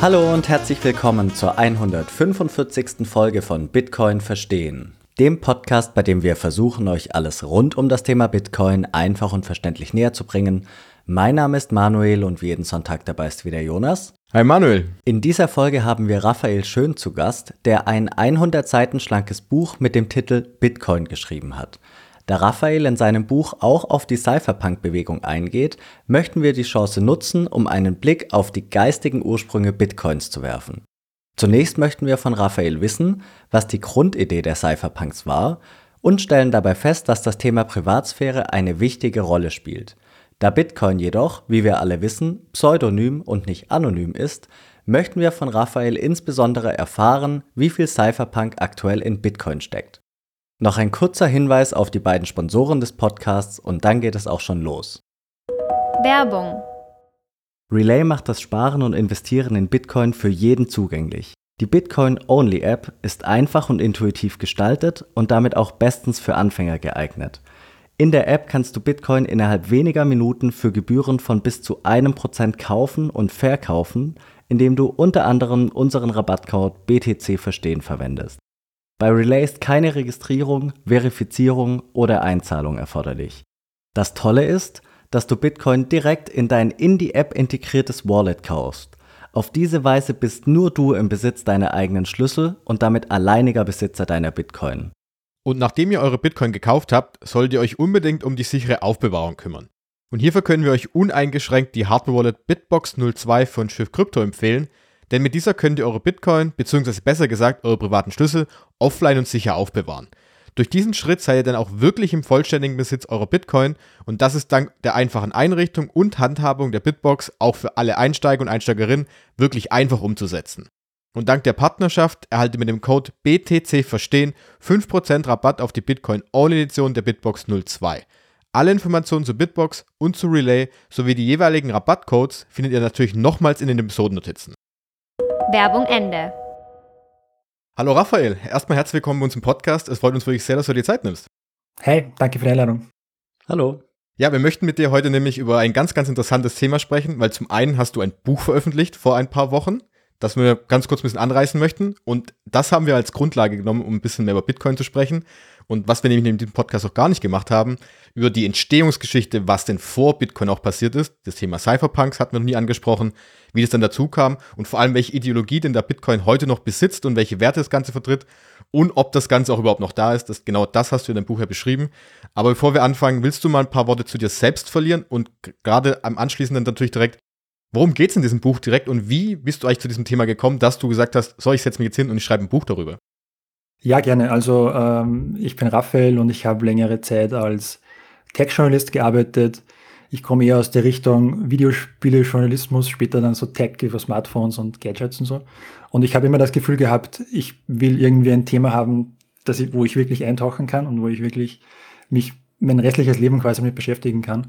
Hallo und herzlich willkommen zur 145. Folge von Bitcoin Verstehen, dem Podcast, bei dem wir versuchen, euch alles rund um das Thema Bitcoin einfach und verständlich näher zu bringen. Mein Name ist Manuel und wie jeden Sonntag dabei ist wieder Jonas. Hi Manuel. In dieser Folge haben wir Raphael Schön zu Gast, der ein 100 Seiten schlankes Buch mit dem Titel Bitcoin geschrieben hat. Da Raphael in seinem Buch auch auf die Cypherpunk-Bewegung eingeht, möchten wir die Chance nutzen, um einen Blick auf die geistigen Ursprünge Bitcoins zu werfen. Zunächst möchten wir von Raphael wissen, was die Grundidee der Cypherpunks war und stellen dabei fest, dass das Thema Privatsphäre eine wichtige Rolle spielt – da Bitcoin jedoch, wie wir alle wissen, pseudonym und nicht anonym ist, möchten wir von Raphael insbesondere erfahren, wie viel Cypherpunk aktuell in Bitcoin steckt. Noch ein kurzer Hinweis auf die beiden Sponsoren des Podcasts und dann geht es auch schon los. Werbung Relay macht das Sparen und Investieren in Bitcoin für jeden zugänglich. Die Bitcoin-Only-App ist einfach und intuitiv gestaltet und damit auch bestens für Anfänger geeignet. In der App kannst du Bitcoin innerhalb weniger Minuten für Gebühren von bis zu einem Prozent kaufen und verkaufen, indem du unter anderem unseren Rabattcode BTC Verstehen verwendest. Bei Relay ist keine Registrierung, Verifizierung oder Einzahlung erforderlich. Das Tolle ist, dass du Bitcoin direkt in dein in die App integriertes Wallet kaufst. Auf diese Weise bist nur du im Besitz deiner eigenen Schlüssel und damit alleiniger Besitzer deiner Bitcoin. Und nachdem ihr eure Bitcoin gekauft habt, solltet ihr euch unbedingt um die sichere Aufbewahrung kümmern. Und hierfür können wir euch uneingeschränkt die Hardware-Wallet Bitbox 02 von Schiff Crypto empfehlen, denn mit dieser könnt ihr eure Bitcoin, beziehungsweise besser gesagt eure privaten Schlüssel, offline und sicher aufbewahren. Durch diesen Schritt seid ihr dann auch wirklich im vollständigen Besitz eurer Bitcoin und das ist dank der einfachen Einrichtung und Handhabung der Bitbox auch für alle Einsteiger und Einsteigerinnen wirklich einfach umzusetzen. Und dank der Partnerschaft erhaltet ihr mit dem Code BTC Verstehen 5% Rabatt auf die Bitcoin All Edition der Bitbox 02. Alle Informationen zu Bitbox und zu Relay sowie die jeweiligen Rabattcodes findet ihr natürlich nochmals in den Episodennotizen. Werbung Ende. Hallo Raphael, erstmal herzlich willkommen bei uns im Podcast. Es freut uns wirklich sehr, dass du dir Zeit nimmst. Hey, danke für die Einladung. Hallo. Ja, wir möchten mit dir heute nämlich über ein ganz, ganz interessantes Thema sprechen, weil zum einen hast du ein Buch veröffentlicht vor ein paar Wochen das wir ganz kurz ein bisschen anreißen möchten. Und das haben wir als Grundlage genommen, um ein bisschen mehr über Bitcoin zu sprechen. Und was wir nämlich in diesem Podcast auch gar nicht gemacht haben, über die Entstehungsgeschichte, was denn vor Bitcoin auch passiert ist. Das Thema Cypherpunks hatten wir noch nie angesprochen, wie das dann dazu kam und vor allem, welche Ideologie denn der Bitcoin heute noch besitzt und welche Werte das Ganze vertritt und ob das Ganze auch überhaupt noch da ist. Das, genau das hast du in deinem Buch ja beschrieben. Aber bevor wir anfangen, willst du mal ein paar Worte zu dir selbst verlieren und gerade am anschließenden natürlich direkt, Worum geht es in diesem Buch direkt und wie bist du eigentlich zu diesem Thema gekommen, dass du gesagt hast, so, ich setze mich jetzt hin und ich schreibe ein Buch darüber? Ja, gerne. Also ähm, ich bin Raphael und ich habe längere Zeit als Tech-Journalist gearbeitet. Ich komme eher aus der Richtung Videospiele-Journalismus, später dann so Tech über Smartphones und Gadgets und so. Und ich habe immer das Gefühl gehabt, ich will irgendwie ein Thema haben, das ich, wo ich wirklich eintauchen kann und wo ich wirklich mich mein restliches Leben quasi mit beschäftigen kann.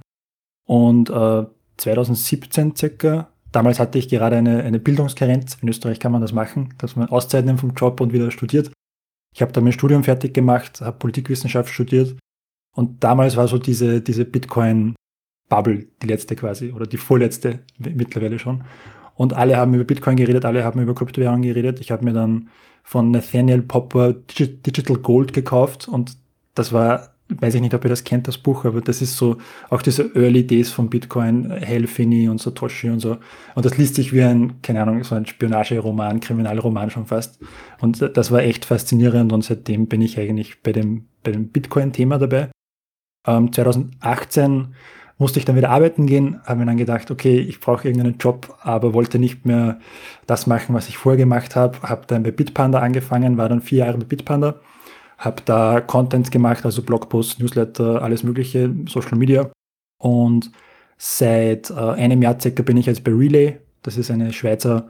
Und äh, 2017 circa. Damals hatte ich gerade eine, eine Bildungskarenz. In Österreich kann man das machen, dass man Auszeit nimmt vom Job und wieder studiert. Ich habe da mein Studium fertig gemacht, habe Politikwissenschaft studiert. Und damals war so diese, diese Bitcoin-Bubble, die letzte quasi, oder die vorletzte mittlerweile schon. Und alle haben über Bitcoin geredet, alle haben über Kryptowährungen geredet. Ich habe mir dann von Nathaniel Popper Digital Gold gekauft und das war weiß ich nicht, ob ihr das kennt, das Buch, aber das ist so auch diese Early Days von Bitcoin, Hal Finney und Satoshi und so. Und das liest sich wie ein, keine Ahnung, so ein Spionageroman, Kriminalroman schon fast. Und das war echt faszinierend und seitdem bin ich eigentlich bei dem, bei dem Bitcoin-Thema dabei. Ähm, 2018 musste ich dann wieder arbeiten gehen, habe mir dann gedacht, okay, ich brauche irgendeinen Job, aber wollte nicht mehr das machen, was ich vorher gemacht habe. Habe dann bei Bitpanda angefangen, war dann vier Jahre bei Bitpanda habe da Content gemacht, also Blogposts, Newsletter, alles mögliche, Social Media. Und seit äh, einem Jahr circa bin ich jetzt bei Relay. Das ist eine Schweizer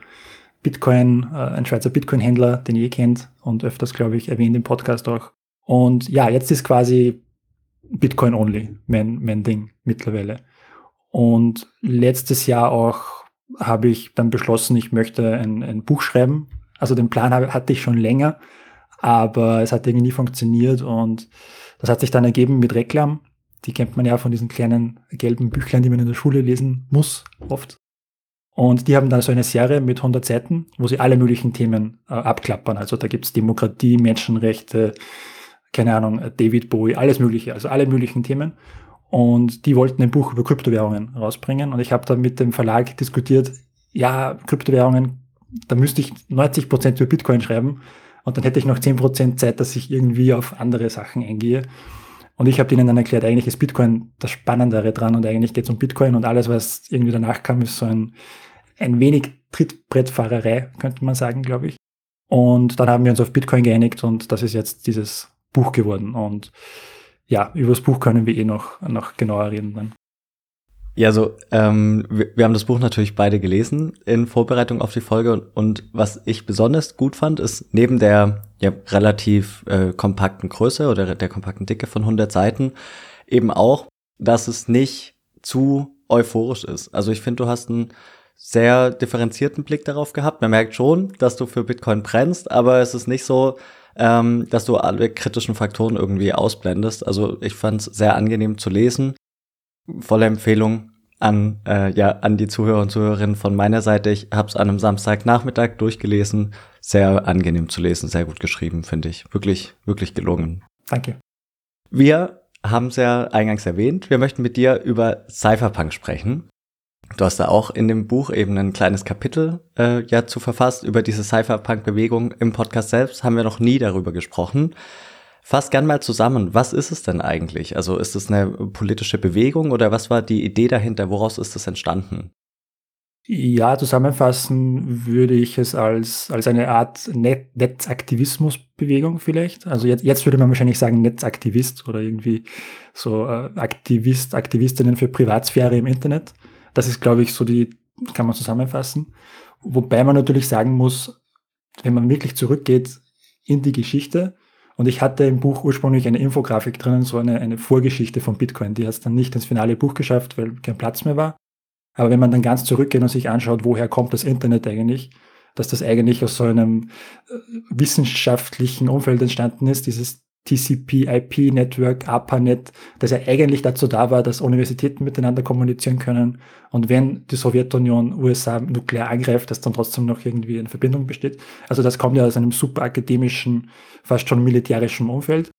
Bitcoin, äh, ein Schweizer Bitcoin-Händler, den ihr kennt und öfters, glaube ich, erwähnt im Podcast auch. Und ja, jetzt ist quasi Bitcoin only mein, mein Ding mittlerweile. Und letztes Jahr auch habe ich dann beschlossen, ich möchte ein, ein Buch schreiben. Also den Plan hatte ich schon länger, aber es hat irgendwie nie funktioniert und das hat sich dann ergeben mit Reklam. Die kennt man ja von diesen kleinen gelben Büchlein, die man in der Schule lesen muss, oft. Und die haben dann so eine Serie mit 100 Seiten, wo sie alle möglichen Themen äh, abklappern. Also da gibt's Demokratie, Menschenrechte, keine Ahnung, David Bowie, alles Mögliche, also alle möglichen Themen. Und die wollten ein Buch über Kryptowährungen rausbringen. Und ich habe dann mit dem Verlag diskutiert, ja, Kryptowährungen, da müsste ich 90 Prozent über Bitcoin schreiben. Und dann hätte ich noch 10 Prozent Zeit, dass ich irgendwie auf andere Sachen eingehe. Und ich habe ihnen dann erklärt, eigentlich ist Bitcoin das Spannendere dran und eigentlich geht es um Bitcoin und alles, was irgendwie danach kam, ist so ein, ein wenig Trittbrettfahrerei, könnte man sagen, glaube ich. Und dann haben wir uns auf Bitcoin geeinigt und das ist jetzt dieses Buch geworden. Und ja, über das Buch können wir eh noch, noch genauer reden dann. Ja, so, ähm, wir, wir haben das Buch natürlich beide gelesen in Vorbereitung auf die Folge und, und was ich besonders gut fand, ist neben der ja, relativ äh, kompakten Größe oder der kompakten Dicke von 100 Seiten eben auch, dass es nicht zu euphorisch ist. Also ich finde, du hast einen sehr differenzierten Blick darauf gehabt. Man merkt schon, dass du für Bitcoin brennst, aber es ist nicht so, ähm, dass du alle kritischen Faktoren irgendwie ausblendest. Also ich fand es sehr angenehm zu lesen. Volle Empfehlung an, äh, ja, an die Zuhörer und Zuhörerinnen von meiner Seite. Ich habe es an einem Samstagnachmittag durchgelesen. Sehr angenehm zu lesen, sehr gut geschrieben, finde ich. Wirklich, wirklich gelungen. Danke. Wir haben es ja eingangs erwähnt. Wir möchten mit dir über Cypherpunk sprechen. Du hast da auch in dem Buch eben ein kleines Kapitel äh, ja zu verfasst über diese Cypherpunk-Bewegung. Im Podcast selbst haben wir noch nie darüber gesprochen. Fass gern mal zusammen, was ist es denn eigentlich? Also ist es eine politische Bewegung oder was war die Idee dahinter? Woraus ist es entstanden? Ja, zusammenfassen würde ich es als, als eine Art Net Netzaktivismusbewegung vielleicht. Also jetzt, jetzt würde man wahrscheinlich sagen Netzaktivist oder irgendwie so äh, Aktivist, Aktivistinnen für Privatsphäre im Internet. Das ist, glaube ich, so die, kann man zusammenfassen. Wobei man natürlich sagen muss, wenn man wirklich zurückgeht in die Geschichte, und ich hatte im Buch ursprünglich eine Infografik drinnen, so eine, eine Vorgeschichte von Bitcoin. Die hat es dann nicht ins finale Buch geschafft, weil kein Platz mehr war. Aber wenn man dann ganz zurückgeht und sich anschaut, woher kommt das Internet eigentlich, dass das eigentlich aus so einem äh, wissenschaftlichen Umfeld entstanden ist, dieses TCP-IP-Network, ARPANET, das ja eigentlich dazu da war, dass Universitäten miteinander kommunizieren können und wenn die Sowjetunion USA nuklear angreift, dass dann trotzdem noch irgendwie eine Verbindung besteht. Also das kommt ja aus einem super akademischen, fast schon militärischen Umfeld.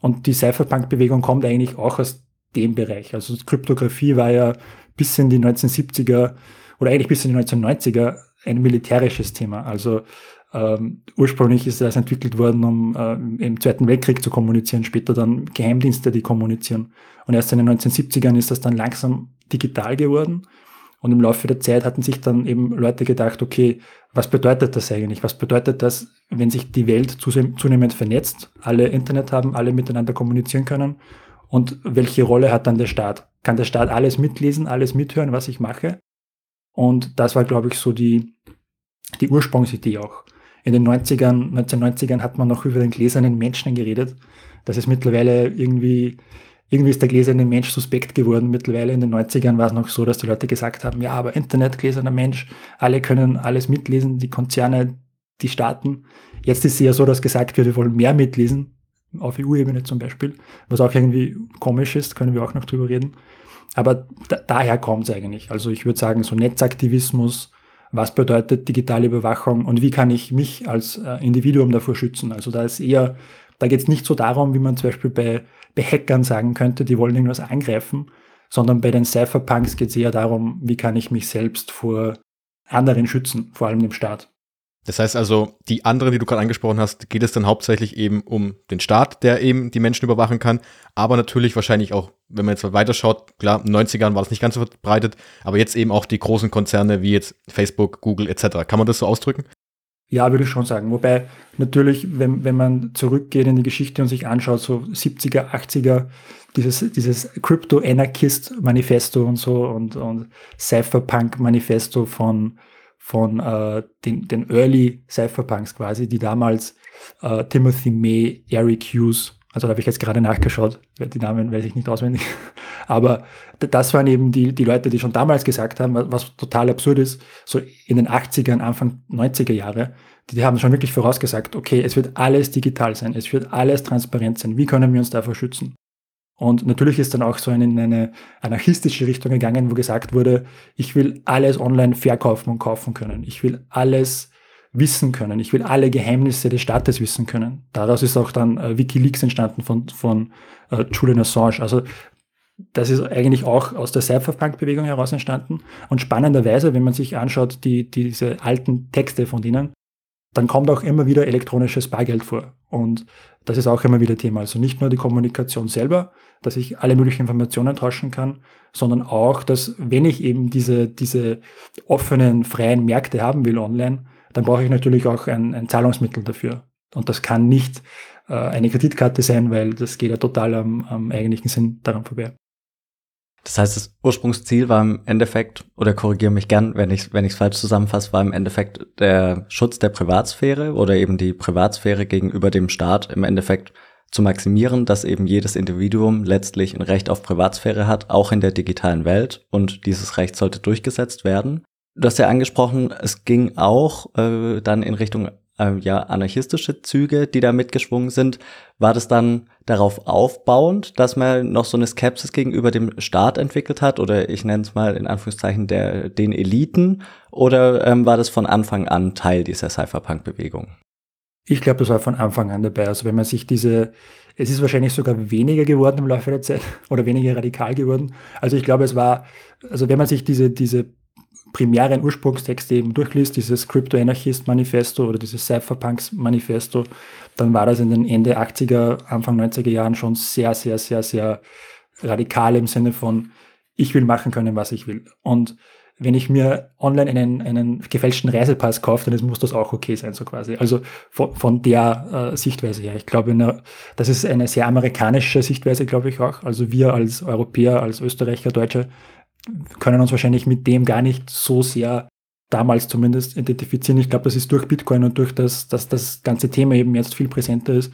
Und die Cypherpunk-Bewegung kommt eigentlich auch aus dem Bereich. Also Kryptographie war ja bis in die 1970er oder eigentlich bis in die 1990er ein militärisches Thema. Also ähm, ursprünglich ist das entwickelt worden, um äh, im Zweiten Weltkrieg zu kommunizieren, später dann Geheimdienste, die kommunizieren. Und erst in den 1970ern ist das dann langsam digital geworden. Und im Laufe der Zeit hatten sich dann eben Leute gedacht, okay, was bedeutet das eigentlich? Was bedeutet das, wenn sich die Welt zunehmend vernetzt, alle Internet haben, alle miteinander kommunizieren können? Und welche Rolle hat dann der Staat? Kann der Staat alles mitlesen, alles mithören, was ich mache? Und das war, glaube ich, so die, die Ursprungsidee auch in den 90ern, 1990ern hat man noch über den gläsernen Menschen geredet. Das ist mittlerweile irgendwie, irgendwie ist der gläserne Mensch suspekt geworden. Mittlerweile in den 90ern war es noch so, dass die Leute gesagt haben, ja, aber Internet, gläserner Mensch, alle können alles mitlesen, die Konzerne, die Staaten. Jetzt ist es ja so, dass gesagt wird, wir wollen mehr mitlesen, auf EU-Ebene zum Beispiel, was auch irgendwie komisch ist, können wir auch noch drüber reden. Aber da, daher kommt es eigentlich. Also ich würde sagen, so Netzaktivismus, was bedeutet digitale Überwachung und wie kann ich mich als äh, Individuum davor schützen. Also da ist eher, da geht es nicht so darum, wie man zum Beispiel bei, bei Hackern sagen könnte, die wollen irgendwas angreifen, sondern bei den Cypherpunks geht es eher darum, wie kann ich mich selbst vor anderen schützen, vor allem dem Staat. Das heißt also, die anderen, die du gerade angesprochen hast, geht es dann hauptsächlich eben um den Staat, der eben die Menschen überwachen kann, aber natürlich wahrscheinlich auch, wenn man jetzt weiterschaut, klar, in den 90ern war das nicht ganz so verbreitet, aber jetzt eben auch die großen Konzerne wie jetzt Facebook, Google etc. Kann man das so ausdrücken? Ja, würde ich schon sagen. Wobei natürlich, wenn, wenn man zurückgeht in die Geschichte und sich anschaut, so 70er, 80er, dieses, dieses Crypto-Anarchist-Manifesto und so und, und Cypherpunk-Manifesto von von äh, den, den Early Cypherpunks quasi, die damals äh, Timothy May, Eric Hughes, also da habe ich jetzt gerade nachgeschaut, die Namen weiß ich nicht auswendig, aber das waren eben die, die Leute, die schon damals gesagt haben, was, total absurd ist, so in den 80ern, Anfang 90er Jahre, die, die haben schon wirklich vorausgesagt, okay, es wird alles digital sein, es wird alles transparent sein, wie können wir uns davor schützen? Und natürlich ist dann auch so in eine anarchistische Richtung gegangen, wo gesagt wurde, ich will alles online verkaufen und kaufen können. Ich will alles wissen können. Ich will alle Geheimnisse des Staates wissen können. Daraus ist auch dann äh, Wikileaks entstanden von, von äh, Julian Assange. Also das ist eigentlich auch aus der Cypherpunk-Bewegung heraus entstanden. Und spannenderweise, wenn man sich anschaut, die, diese alten Texte von denen, dann kommt auch immer wieder elektronisches Bargeld vor. Und das ist auch immer wieder Thema. Also nicht nur die Kommunikation selber, dass ich alle möglichen Informationen tauschen kann, sondern auch, dass wenn ich eben diese, diese offenen, freien Märkte haben will online, dann brauche ich natürlich auch ein, ein Zahlungsmittel dafür. Und das kann nicht äh, eine Kreditkarte sein, weil das geht ja total am, am eigentlichen Sinn daran vorbei. Das heißt, das Ursprungsziel war im Endeffekt, oder korrigiere mich gern, wenn ich wenn ich es falsch zusammenfasse, war im Endeffekt der Schutz der Privatsphäre oder eben die Privatsphäre gegenüber dem Staat im Endeffekt zu maximieren, dass eben jedes Individuum letztlich ein Recht auf Privatsphäre hat, auch in der digitalen Welt und dieses Recht sollte durchgesetzt werden. Du hast ja angesprochen, es ging auch äh, dann in Richtung äh, ja anarchistische Züge, die da mitgeschwungen sind. War das dann darauf aufbauend, dass man noch so eine Skepsis gegenüber dem Staat entwickelt hat oder ich nenne es mal in Anführungszeichen der den Eliten oder ähm, war das von Anfang an Teil dieser Cypherpunk-Bewegung? Ich glaube, das war von Anfang an dabei. Also wenn man sich diese, es ist wahrscheinlich sogar weniger geworden im Laufe der Zeit oder weniger radikal geworden. Also ich glaube, es war, also wenn man sich diese, diese primären Ursprungstexte eben durchliest, dieses Crypto-Anarchist-Manifesto oder dieses Cypherpunks-Manifesto, dann war das in den Ende 80er, Anfang 90er Jahren schon sehr, sehr, sehr, sehr radikal im Sinne von, ich will machen können, was ich will. Und wenn ich mir online einen, einen gefälschten Reisepass kaufe, dann muss das auch okay sein, so quasi. Also von, von der äh, Sichtweise her. Ich glaube, das ist eine sehr amerikanische Sichtweise, glaube ich auch. Also wir als Europäer, als Österreicher, Deutsche können uns wahrscheinlich mit dem gar nicht so sehr damals zumindest identifizieren. Ich glaube, das ist durch Bitcoin und durch das, dass das ganze Thema eben jetzt viel präsenter ist,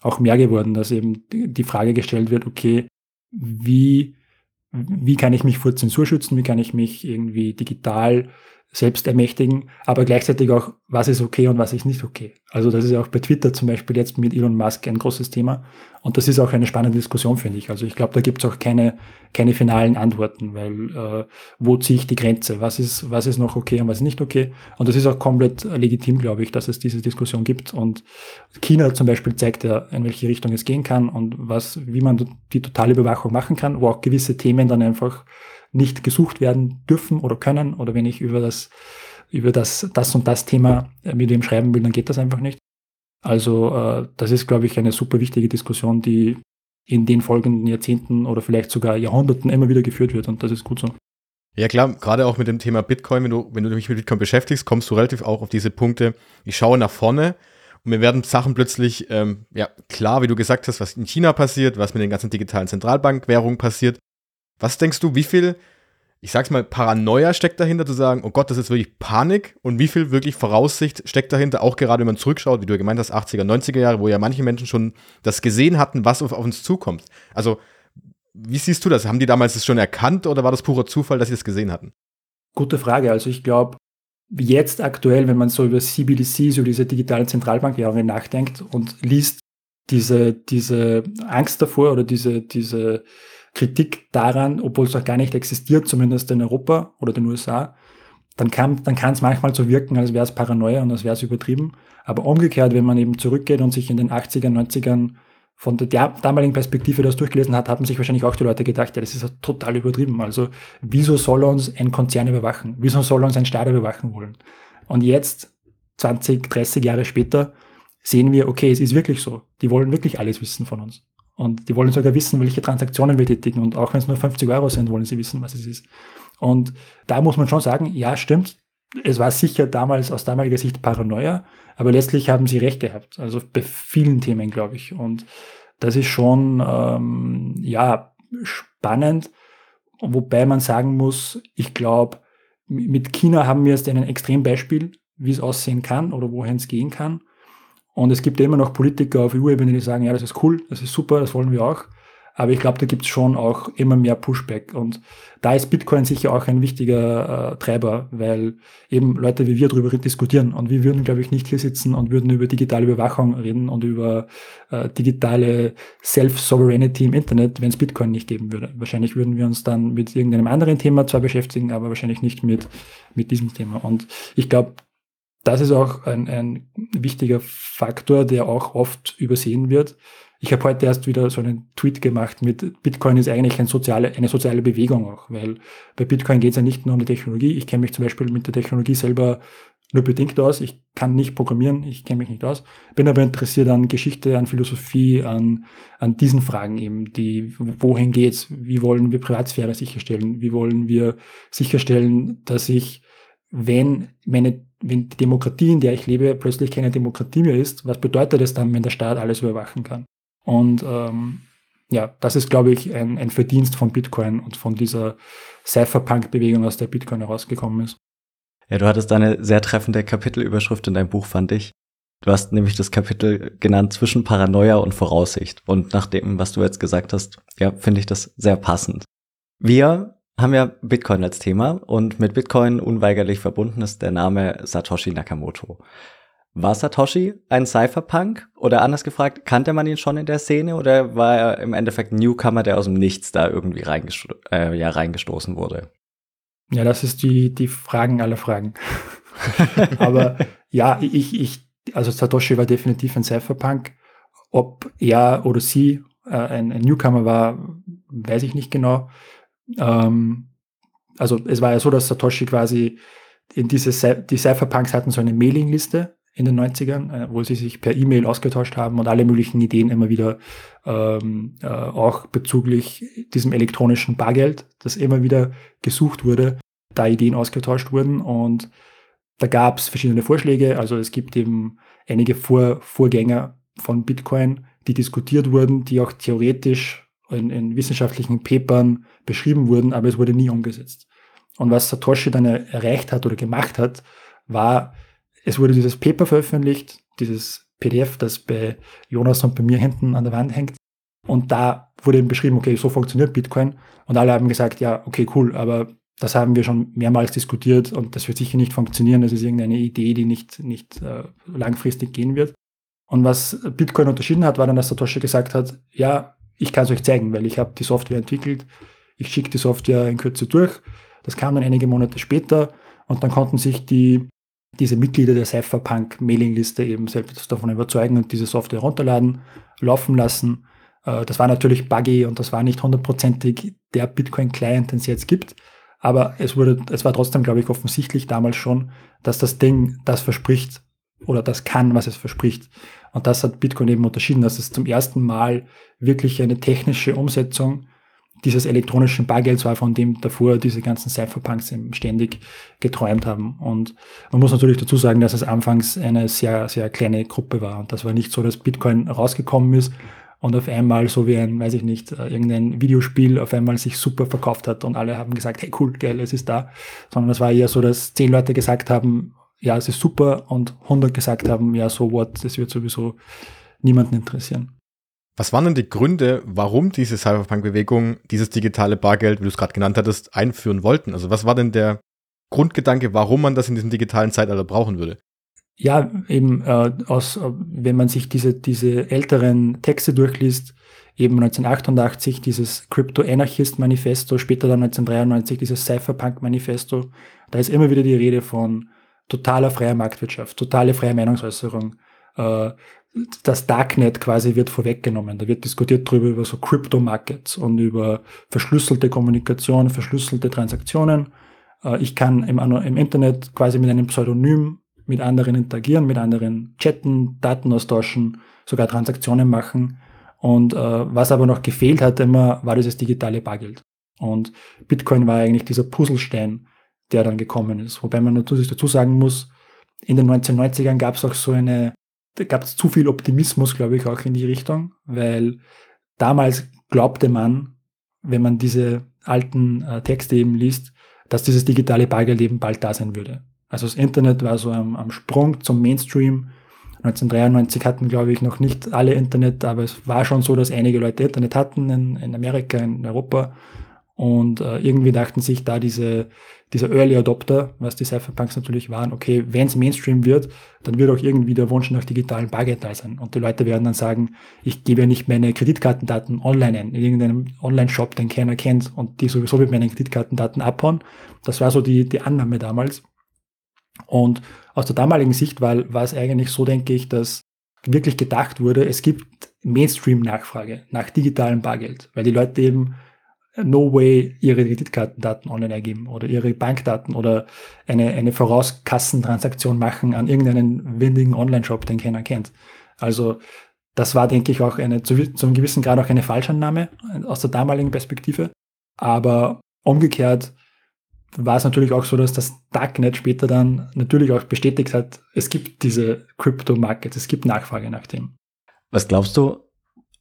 auch mehr geworden, dass eben die Frage gestellt wird, okay, wie, wie kann ich mich vor Zensur schützen, wie kann ich mich irgendwie digital selbst ermächtigen, aber gleichzeitig auch, was ist okay und was ist nicht okay. Also das ist auch bei Twitter zum Beispiel jetzt mit Elon Musk ein großes Thema. Und das ist auch eine spannende Diskussion, finde ich. Also ich glaube, da gibt es auch keine, keine finalen Antworten, weil äh, wo ziehe ich die Grenze? Was ist, was ist noch okay und was ist nicht okay? Und das ist auch komplett legitim, glaube ich, dass es diese Diskussion gibt. Und China zum Beispiel zeigt ja, in welche Richtung es gehen kann und was, wie man die totale Überwachung machen kann, wo auch gewisse Themen dann einfach nicht gesucht werden dürfen oder können oder wenn ich über das, über das, das und das Thema mit dem schreiben will, dann geht das einfach nicht. Also äh, das ist, glaube ich, eine super wichtige Diskussion, die in den folgenden Jahrzehnten oder vielleicht sogar Jahrhunderten immer wieder geführt wird und das ist gut so. Ja klar, gerade auch mit dem Thema Bitcoin, wenn du, wenn du dich mit Bitcoin beschäftigst, kommst du relativ auch auf diese Punkte, ich schaue nach vorne und mir werden Sachen plötzlich, ähm, ja klar, wie du gesagt hast, was in China passiert, was mit den ganzen digitalen Zentralbankwährungen passiert was denkst du, wie viel, ich sag's mal, Paranoia steckt dahinter, zu sagen, oh Gott, das ist wirklich Panik und wie viel wirklich Voraussicht steckt dahinter, auch gerade wenn man zurückschaut, wie du ja gemeint hast, 80er, 90er Jahre, wo ja manche Menschen schon das gesehen hatten, was auf, auf uns zukommt. Also, wie siehst du das? Haben die damals das schon erkannt oder war das purer Zufall, dass sie das gesehen hatten? Gute Frage. Also ich glaube, jetzt aktuell, wenn man so über CBDC, so diese digitalen Zentralbankwährungen nachdenkt und liest diese, diese Angst davor oder diese, diese Kritik daran, obwohl es auch gar nicht existiert, zumindest in Europa oder den USA, dann kann dann kann es manchmal so wirken, als wäre es Paranoia und als wäre es übertrieben. Aber umgekehrt, wenn man eben zurückgeht und sich in den 80er, 90ern von der damaligen Perspektive das durchgelesen hat, haben sich wahrscheinlich auch die Leute gedacht, ja, das ist total übertrieben. Also, wieso soll uns ein Konzern überwachen? Wieso soll uns ein Staat überwachen wollen? Und jetzt, 20, 30 Jahre später, sehen wir, okay, es ist wirklich so. Die wollen wirklich alles wissen von uns. Und die wollen sogar wissen, welche Transaktionen wir tätigen. Und auch wenn es nur 50 Euro sind, wollen sie wissen, was es ist. Und da muss man schon sagen, ja, stimmt. Es war sicher damals aus damaliger Sicht Paranoia, aber letztlich haben sie recht gehabt. Also bei vielen Themen, glaube ich. Und das ist schon, ähm, ja, spannend. Wobei man sagen muss, ich glaube, mit China haben wir jetzt ein Extrembeispiel, wie es aussehen kann oder wohin es gehen kann. Und es gibt immer noch Politiker auf EU-Ebene, die sagen, ja, das ist cool, das ist super, das wollen wir auch. Aber ich glaube, da gibt es schon auch immer mehr Pushback. Und da ist Bitcoin sicher auch ein wichtiger äh, Treiber, weil eben Leute wie wir darüber diskutieren. Und wir würden, glaube ich, nicht hier sitzen und würden über digitale Überwachung reden und über äh, digitale Self-Sovereignty im Internet, wenn es Bitcoin nicht geben würde. Wahrscheinlich würden wir uns dann mit irgendeinem anderen Thema zwar beschäftigen, aber wahrscheinlich nicht mit, mit diesem Thema. Und ich glaube, das ist auch ein, ein wichtiger Faktor, der auch oft übersehen wird ich habe heute erst wieder so einen Tweet gemacht mit Bitcoin ist eigentlich ein soziale, eine soziale Bewegung auch, weil bei Bitcoin geht es ja nicht nur um die Technologie. Ich kenne mich zum Beispiel mit der Technologie selber nur bedingt aus. Ich kann nicht programmieren, ich kenne mich nicht aus. Bin aber interessiert an Geschichte, an Philosophie, an, an diesen Fragen eben, die, wohin geht's? Wie wollen wir Privatsphäre sicherstellen? Wie wollen wir sicherstellen, dass ich, wenn meine, wenn die Demokratie, in der ich lebe, plötzlich keine Demokratie mehr ist, was bedeutet es dann, wenn der Staat alles überwachen kann? Und ähm, ja, das ist, glaube ich, ein, ein Verdienst von Bitcoin und von dieser Cypherpunk-Bewegung, aus der Bitcoin herausgekommen ist. Ja, du hattest eine sehr treffende Kapitelüberschrift in deinem Buch, fand ich. Du hast nämlich das Kapitel genannt zwischen Paranoia und Voraussicht. Und nach dem, was du jetzt gesagt hast, ja, finde ich das sehr passend. Wir haben ja Bitcoin als Thema und mit Bitcoin unweigerlich verbunden ist der Name Satoshi Nakamoto. War Satoshi ein Cypherpunk? Oder anders gefragt, kannte man ihn schon in der Szene oder war er im Endeffekt ein Newcomer, der aus dem Nichts da irgendwie reingesto äh, ja, reingestoßen wurde? Ja, das ist die, die Fragen aller Fragen. Aber ja, ich, ich, also Satoshi war definitiv ein Cypherpunk. Ob er oder sie äh, ein, ein, Newcomer war, weiß ich nicht genau. Ähm, also es war ja so, dass Satoshi quasi in diese, die Cypherpunks hatten so eine Mailingliste in den 90ern, äh, wo sie sich per E-Mail ausgetauscht haben und alle möglichen Ideen immer wieder ähm, äh, auch bezüglich diesem elektronischen Bargeld, das immer wieder gesucht wurde, da Ideen ausgetauscht wurden und da gab es verschiedene Vorschläge. Also es gibt eben einige Vor Vorgänger von Bitcoin, die diskutiert wurden, die auch theoretisch in, in wissenschaftlichen Papern beschrieben wurden, aber es wurde nie umgesetzt. Und was Satoshi dann erreicht hat oder gemacht hat, war es wurde dieses Paper veröffentlicht, dieses PDF, das bei Jonas und bei mir hinten an der Wand hängt. Und da wurde eben beschrieben, okay, so funktioniert Bitcoin. Und alle haben gesagt, ja, okay, cool, aber das haben wir schon mehrmals diskutiert und das wird sicher nicht funktionieren. Das ist irgendeine Idee, die nicht, nicht äh, langfristig gehen wird. Und was Bitcoin unterschieden hat, war dann, dass Satoshi gesagt hat, ja, ich kann es euch zeigen, weil ich habe die Software entwickelt. Ich schicke die Software in Kürze durch. Das kam dann einige Monate später und dann konnten sich die diese Mitglieder der Cypherpunk-Mailingliste eben selbst davon überzeugen und diese Software runterladen, laufen lassen. Äh, das war natürlich buggy und das war nicht hundertprozentig der Bitcoin-Client, den es jetzt gibt. Aber es wurde, es war trotzdem, glaube ich, offensichtlich damals schon, dass das Ding das verspricht oder das kann, was es verspricht. Und das hat Bitcoin eben unterschieden, dass es zum ersten Mal wirklich eine technische Umsetzung dieses elektronischen Bargelds war, von dem davor diese ganzen Cypherpunks ständig geträumt haben. Und man muss natürlich dazu sagen, dass es anfangs eine sehr, sehr kleine Gruppe war. Und das war nicht so, dass Bitcoin rausgekommen ist und auf einmal so wie ein, weiß ich nicht, äh, irgendein Videospiel auf einmal sich super verkauft hat und alle haben gesagt, hey cool, geil, es ist da. Sondern es war eher so, dass zehn Leute gesagt haben, ja, es ist super und 100 gesagt haben, ja, so what, das wird sowieso niemanden interessieren. Was waren denn die Gründe, warum diese Cyberpunk-Bewegung dieses digitale Bargeld, wie du es gerade genannt hattest, einführen wollten? Also was war denn der Grundgedanke, warum man das in diesem digitalen Zeitalter brauchen würde? Ja, eben äh, aus, äh, wenn man sich diese, diese älteren Texte durchliest, eben 1988 dieses Crypto Anarchist Manifesto, später dann 1993 dieses Cypherpunk Manifesto, da ist immer wieder die Rede von totaler freier Marktwirtschaft, totale freie Meinungsäußerung, äh, das Darknet quasi wird vorweggenommen. Da wird diskutiert darüber über so Crypto-Markets und über verschlüsselte Kommunikation, verschlüsselte Transaktionen. Äh, ich kann im, im, Internet quasi mit einem Pseudonym mit anderen interagieren, mit anderen chatten, Daten austauschen, sogar Transaktionen machen. Und äh, was aber noch gefehlt hat immer, war dieses digitale Bargeld. Und Bitcoin war eigentlich dieser Puzzlestein, der dann gekommen ist. Wobei man natürlich dazu sagen muss, in den 1990ern gab es auch so eine da gab es zu viel Optimismus, glaube ich, auch in die Richtung, weil damals glaubte man, wenn man diese alten äh, Texte eben liest, dass dieses digitale Bargeld bald da sein würde. Also das Internet war so am, am Sprung zum Mainstream 1993 hatten, glaube ich, noch nicht alle Internet, aber es war schon so, dass einige Leute Internet hatten in, in Amerika, in Europa. Und äh, irgendwie dachten sich da diese, dieser Early Adopter, was die Cypherpunks natürlich waren, okay, wenn es Mainstream wird, dann wird auch irgendwie der Wunsch nach digitalen Bargeld da sein. Und die Leute werden dann sagen, ich gebe ja nicht meine Kreditkartendaten online ein, in irgendeinem Online-Shop, den keiner kennt und die sowieso mit meinen Kreditkartendaten abhauen. Das war so die, die Annahme damals. Und aus der damaligen Sicht war, war es eigentlich so, denke ich, dass wirklich gedacht wurde, es gibt Mainstream-Nachfrage nach digitalem Bargeld, weil die Leute eben no way ihre Kreditkartendaten online ergeben oder ihre Bankdaten oder eine, eine Vorauskassentransaktion machen an irgendeinen windigen Online-Shop, den keiner kennt. Also das war, denke ich, auch eine, zu, zu einem gewissen Grad auch eine Falschannahme aus der damaligen Perspektive. Aber umgekehrt war es natürlich auch so, dass das Darknet später dann natürlich auch bestätigt hat, es gibt diese Crypto-Markets, es gibt Nachfrage nach dem. Was glaubst du,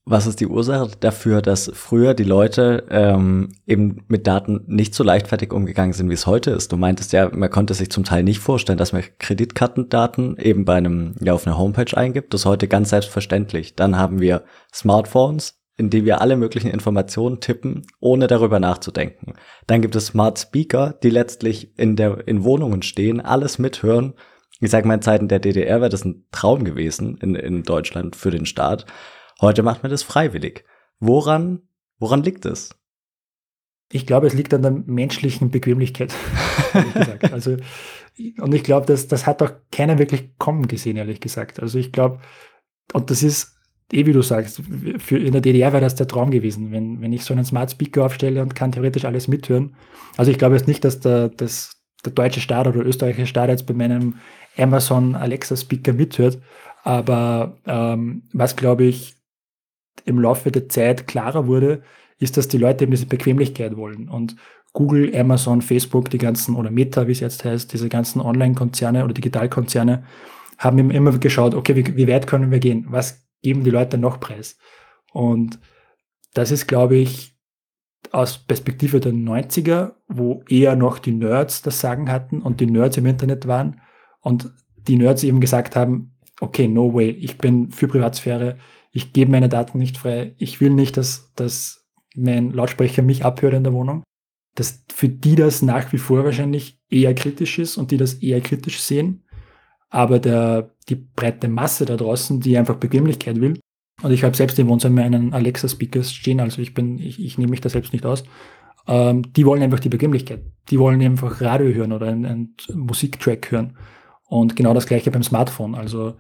was ist die Ursache dafür, dass früher die Leute ähm, eben mit Daten nicht so leichtfertig umgegangen sind, wie es heute ist? Du meintest ja, man konnte sich zum Teil nicht vorstellen, dass man Kreditkartendaten eben bei einem, ja, auf einer Homepage eingibt. Das ist heute ganz selbstverständlich. Dann haben wir Smartphones, in die wir alle möglichen Informationen tippen, ohne darüber nachzudenken. Dann gibt es Smart Speaker, die letztlich in der, in Wohnungen stehen, alles mithören. Ich sage mal, in Zeiten der DDR wäre das ein Traum gewesen in, in Deutschland für den Staat. Heute macht man das freiwillig. Woran, woran liegt es? Ich glaube, es liegt an der menschlichen Bequemlichkeit. Also, und ich glaube, das, das hat auch keiner wirklich kommen gesehen, ehrlich gesagt. Also ich glaube, und das ist, eh wie du sagst, für, in der DDR wäre das der Traum gewesen, wenn, wenn ich so einen Smart Speaker aufstelle und kann theoretisch alles mithören. Also ich glaube jetzt nicht, dass der, dass der deutsche Staat oder der österreichische Staat jetzt bei meinem Amazon Alexa Speaker mithört. Aber ähm, was, glaube ich, im Laufe der Zeit klarer wurde, ist, dass die Leute eben diese Bequemlichkeit wollen. Und Google, Amazon, Facebook, die ganzen, oder Meta, wie es jetzt heißt, diese ganzen Online-Konzerne oder Digitalkonzerne, haben eben immer geschaut, okay, wie, wie weit können wir gehen? Was geben die Leute noch preis? Und das ist, glaube ich, aus Perspektive der 90er, wo eher noch die Nerds das Sagen hatten und die Nerds im Internet waren und die Nerds eben gesagt haben, okay, no way, ich bin für Privatsphäre, ich gebe meine Daten nicht frei, ich will nicht, dass, dass mein Lautsprecher mich abhört in der Wohnung, dass für die das nach wie vor wahrscheinlich eher kritisch ist und die das eher kritisch sehen. Aber der, die breite Masse da draußen, die einfach Bequemlichkeit will, und ich habe selbst im Wohnzimmer einen Alexa-Speaker stehen, also ich bin, ich, ich nehme mich da selbst nicht aus, ähm, die wollen einfach die Bequemlichkeit. Die wollen einfach Radio hören oder einen, einen Musiktrack hören. Und genau das gleiche beim Smartphone. Also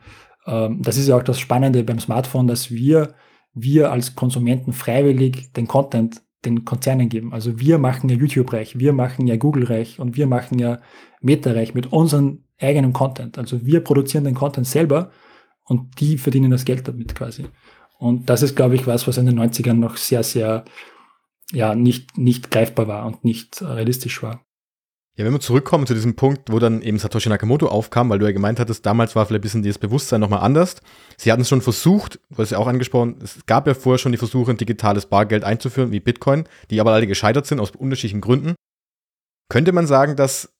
ähm, das ist ja auch das Spannende beim Smartphone, dass wir, wir als Konsumenten freiwillig den Content den Konzernen geben. Also wir machen ja YouTube reich, wir machen ja Google reich und wir machen ja Meta reich mit unserem eigenen Content. Also wir produzieren den Content selber und die verdienen das Geld damit quasi. Und das ist, glaube ich, was, was in den 90ern noch sehr, sehr, ja, nicht, nicht greifbar war und nicht realistisch war. Ja, wenn wir zurückkommen zu diesem Punkt, wo dann eben Satoshi Nakamoto aufkam, weil du ja gemeint hattest, damals war vielleicht ein bisschen dieses Bewusstsein nochmal anders. Sie hatten es schon versucht, du hast ja auch angesprochen, es gab ja vorher schon die Versuche, ein digitales Bargeld einzuführen, wie Bitcoin, die aber alle gescheitert sind aus unterschiedlichen Gründen. Könnte man sagen, dass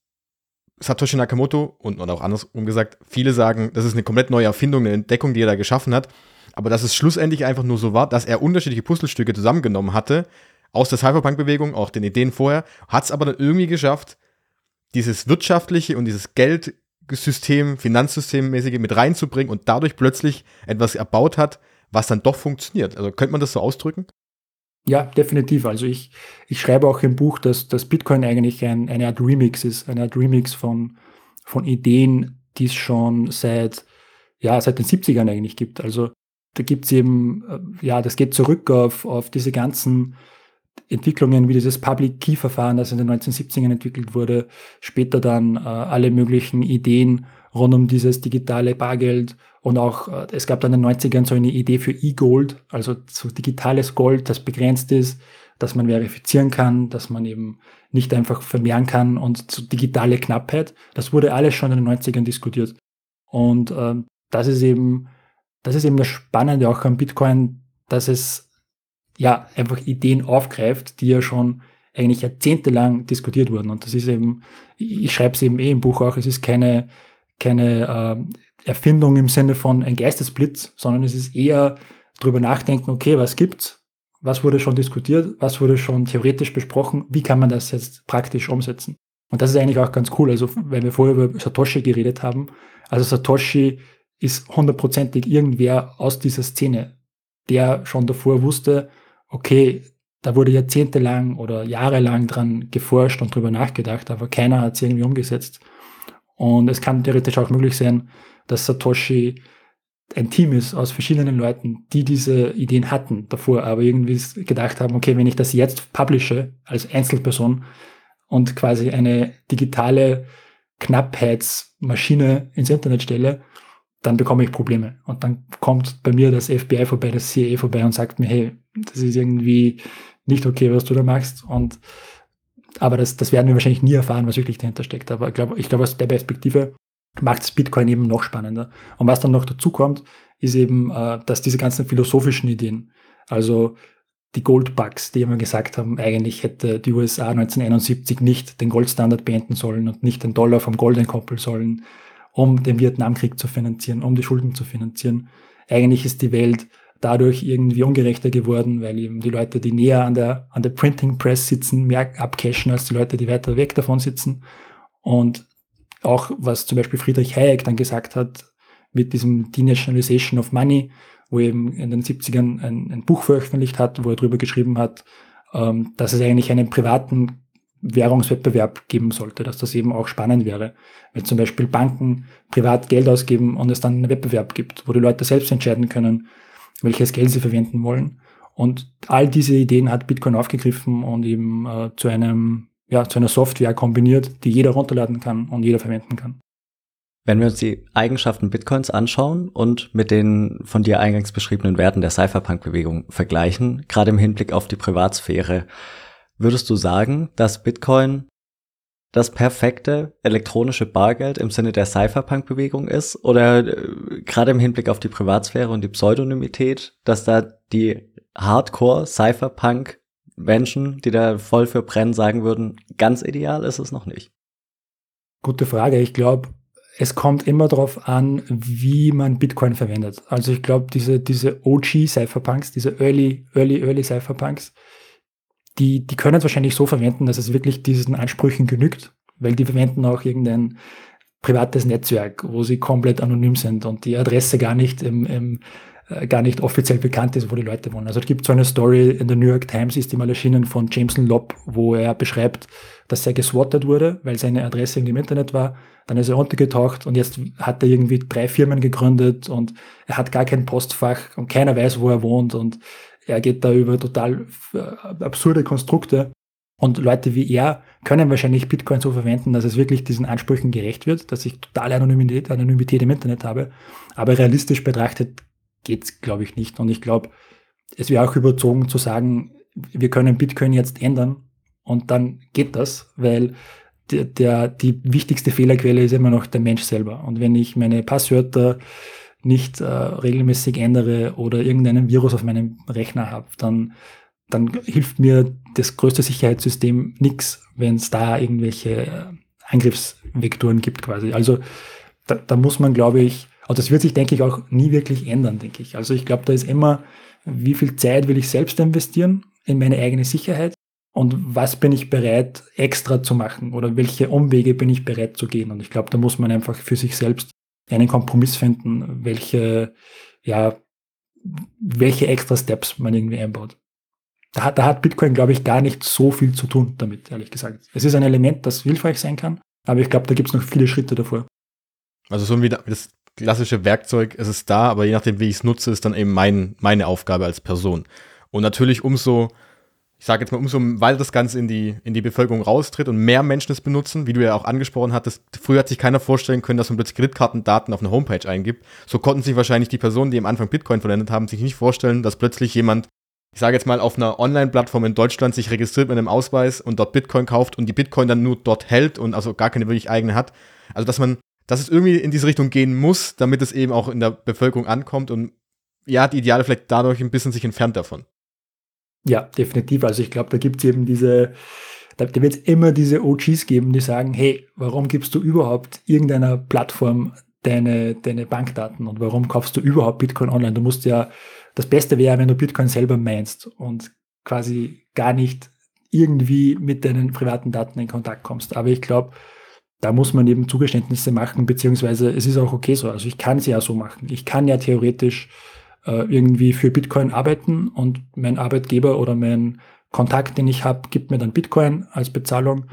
Satoshi Nakamoto und, und auch andersrum gesagt, viele sagen, das ist eine komplett neue Erfindung, eine Entdeckung, die er da geschaffen hat, aber dass es schlussendlich einfach nur so war, dass er unterschiedliche Puzzlestücke zusammengenommen hatte, aus der Cypherpunk-Bewegung, auch den Ideen vorher, hat es aber dann irgendwie geschafft, dieses wirtschaftliche und dieses Geldsystem, Finanzsystemmäßige mit reinzubringen und dadurch plötzlich etwas erbaut hat, was dann doch funktioniert. Also könnte man das so ausdrücken? Ja, definitiv. Also ich, ich schreibe auch im Buch, dass, dass Bitcoin eigentlich ein, eine Art Remix ist, eine Art Remix von, von Ideen, die es schon seit, ja, seit den 70ern eigentlich gibt. Also da gibt es eben, äh, ja, das geht zurück auf, auf diese ganzen Entwicklungen wie dieses Public Key Verfahren, das in den 1970ern entwickelt wurde, später dann äh, alle möglichen Ideen rund um dieses digitale Bargeld und auch äh, es gab dann in den 90ern so eine Idee für E-Gold, also so digitales Gold, das begrenzt ist, dass man verifizieren kann, dass man eben nicht einfach vermehren kann und so digitale Knappheit. Das wurde alles schon in den 90ern diskutiert. Und äh, das ist eben, das ist eben das Spannende auch am Bitcoin, dass es ja, einfach Ideen aufgreift, die ja schon eigentlich jahrzehntelang diskutiert wurden. Und das ist eben, ich schreibe es eben eh im Buch auch, es ist keine, keine, äh, Erfindung im Sinne von ein Geistesblitz, sondern es ist eher drüber nachdenken, okay, was gibt's? Was wurde schon diskutiert? Was wurde schon theoretisch besprochen? Wie kann man das jetzt praktisch umsetzen? Und das ist eigentlich auch ganz cool. Also, weil wir vorher über Satoshi geredet haben. Also Satoshi ist hundertprozentig irgendwer aus dieser Szene, der schon davor wusste, okay, da wurde jahrzehntelang oder jahrelang dran geforscht und drüber nachgedacht, aber keiner hat es irgendwie umgesetzt. Und es kann theoretisch auch möglich sein, dass Satoshi ein Team ist aus verschiedenen Leuten, die diese Ideen hatten davor, aber irgendwie gedacht haben, okay, wenn ich das jetzt publische als Einzelperson und quasi eine digitale Knappheitsmaschine ins Internet stelle, dann bekomme ich Probleme. Und dann kommt bei mir das FBI vorbei, das CIA vorbei und sagt mir, hey, das ist irgendwie nicht okay, was du da machst. Und aber das, das werden wir wahrscheinlich nie erfahren, was wirklich dahinter steckt. Aber ich glaube, ich glaube, aus der Perspektive macht es Bitcoin eben noch spannender. Und was dann noch dazu kommt, ist eben, äh, dass diese ganzen philosophischen Ideen, also die Goldbugs, die immer gesagt haben, eigentlich hätte die USA 1971 nicht den Goldstandard beenden sollen und nicht den Dollar vom Gold entkoppeln sollen, um den Vietnamkrieg zu finanzieren, um die Schulden zu finanzieren. Eigentlich ist die Welt dadurch irgendwie ungerechter geworden, weil eben die Leute, die näher an der, an der Printing Press sitzen, mehr abcashen als die Leute, die weiter weg davon sitzen. Und auch was zum Beispiel Friedrich Hayek dann gesagt hat mit diesem Denationalization of Money, wo er eben in den 70ern ein, ein Buch veröffentlicht hat, wo er darüber geschrieben hat, ähm, dass es eigentlich einen privaten Währungswettbewerb geben sollte, dass das eben auch spannend wäre. Wenn zum Beispiel Banken privat Geld ausgeben und es dann einen Wettbewerb gibt, wo die Leute selbst entscheiden können, welches Geld sie verwenden wollen. Und all diese Ideen hat Bitcoin aufgegriffen und eben äh, zu einem ja, zu einer Software kombiniert, die jeder runterladen kann und jeder verwenden kann. Wenn wir uns die Eigenschaften Bitcoins anschauen und mit den von dir eingangs beschriebenen Werten der Cypherpunk-Bewegung vergleichen, gerade im Hinblick auf die Privatsphäre, würdest du sagen, dass Bitcoin das perfekte elektronische Bargeld im Sinne der Cypherpunk-Bewegung ist? Oder äh, gerade im Hinblick auf die Privatsphäre und die Pseudonymität, dass da die Hardcore-Cypherpunk Menschen, die da voll für brennen, sagen würden, ganz ideal ist es noch nicht? Gute Frage. Ich glaube, es kommt immer darauf an, wie man Bitcoin verwendet. Also ich glaube, diese, diese OG-Cypherpunks, diese Early, Early, Early Cypherpunks, die, die können es wahrscheinlich so verwenden, dass es wirklich diesen Ansprüchen genügt, weil die verwenden auch irgendein privates Netzwerk, wo sie komplett anonym sind und die Adresse gar nicht im, im äh, gar nicht offiziell bekannt ist, wo die Leute wohnen. Also es gibt so eine Story in der New York Times, ist die mal erschienen von Jameson Lobb, wo er beschreibt, dass er geswattet wurde, weil seine Adresse im Internet war. Dann ist er untergetaucht und jetzt hat er irgendwie drei Firmen gegründet und er hat gar kein Postfach und keiner weiß, wo er wohnt und er geht da über total äh, absurde Konstrukte. Und Leute wie er können wahrscheinlich Bitcoin so verwenden, dass es wirklich diesen Ansprüchen gerecht wird, dass ich totale Anonymität, Anonymität im Internet habe. Aber realistisch betrachtet geht's, glaube ich, nicht. Und ich glaube, es wäre auch überzogen zu sagen, wir können Bitcoin jetzt ändern und dann geht das, weil der, der, die wichtigste Fehlerquelle ist immer noch der Mensch selber. Und wenn ich meine Passwörter nicht äh, regelmäßig ändere oder irgendeinen Virus auf meinem Rechner habe, dann, dann hilft mir das größte Sicherheitssystem nichts, wenn es da irgendwelche äh, Angriffsvektoren gibt quasi. Also da, da muss man, glaube ich, aber das wird sich, denke ich, auch nie wirklich ändern, denke ich. Also ich glaube, da ist immer, wie viel Zeit will ich selbst investieren in meine eigene Sicherheit und was bin ich bereit extra zu machen oder welche Umwege bin ich bereit zu gehen. Und ich glaube, da muss man einfach für sich selbst einen Kompromiss finden, welche, ja, welche extra Steps man irgendwie einbaut. Da hat, da hat Bitcoin, glaube ich, gar nicht so viel zu tun damit, ehrlich gesagt. Es ist ein Element, das hilfreich sein kann, aber ich glaube, da gibt es noch viele Schritte davor. Also so wie das klassische Werkzeug, es ist da, aber je nachdem, wie ich es nutze, ist dann eben mein, meine Aufgabe als Person. Und natürlich umso, ich sage jetzt mal, umso, weil das Ganze in die, in die Bevölkerung raustritt und mehr Menschen es benutzen, wie du ja auch angesprochen hattest, früher hat sich keiner vorstellen können, dass man plötzlich Kreditkartendaten auf eine Homepage eingibt. So konnten sich wahrscheinlich die Personen, die am Anfang Bitcoin verwendet haben, sich nicht vorstellen, dass plötzlich jemand, ich sage jetzt mal, auf einer Online-Plattform in Deutschland sich registriert mit einem Ausweis und dort Bitcoin kauft und die Bitcoin dann nur dort hält und also gar keine wirklich eigene hat. Also dass man dass es irgendwie in diese Richtung gehen muss, damit es eben auch in der Bevölkerung ankommt und ja, die Ideale vielleicht dadurch ein bisschen sich entfernt davon. Ja, definitiv. Also ich glaube, da gibt es eben diese, da, wird es immer diese OGs geben, die sagen, hey, warum gibst du überhaupt irgendeiner Plattform deine, deine Bankdaten und warum kaufst du überhaupt Bitcoin online? Du musst ja, das Beste wäre, wenn du Bitcoin selber meinst und quasi gar nicht irgendwie mit deinen privaten Daten in Kontakt kommst. Aber ich glaube, da muss man eben Zugeständnisse machen, beziehungsweise es ist auch okay so. Also ich kann es ja so machen. Ich kann ja theoretisch äh, irgendwie für Bitcoin arbeiten und mein Arbeitgeber oder mein Kontakt, den ich habe, gibt mir dann Bitcoin als Bezahlung.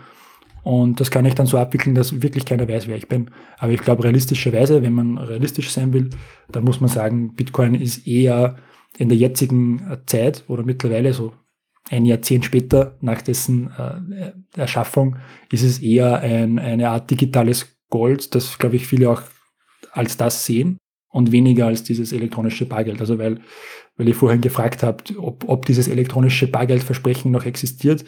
Und das kann ich dann so abwickeln, dass wirklich keiner weiß, wer ich bin. Aber ich glaube, realistischerweise, wenn man realistisch sein will, dann muss man sagen, Bitcoin ist eher in der jetzigen Zeit oder mittlerweile so ein Jahrzehnt später nach dessen äh, Erschaffung ist es eher ein, eine Art digitales Gold, das, glaube ich, viele auch als das sehen und weniger als dieses elektronische Bargeld. Also weil, weil ihr vorhin gefragt habt, ob, ob dieses elektronische Bargeldversprechen noch existiert.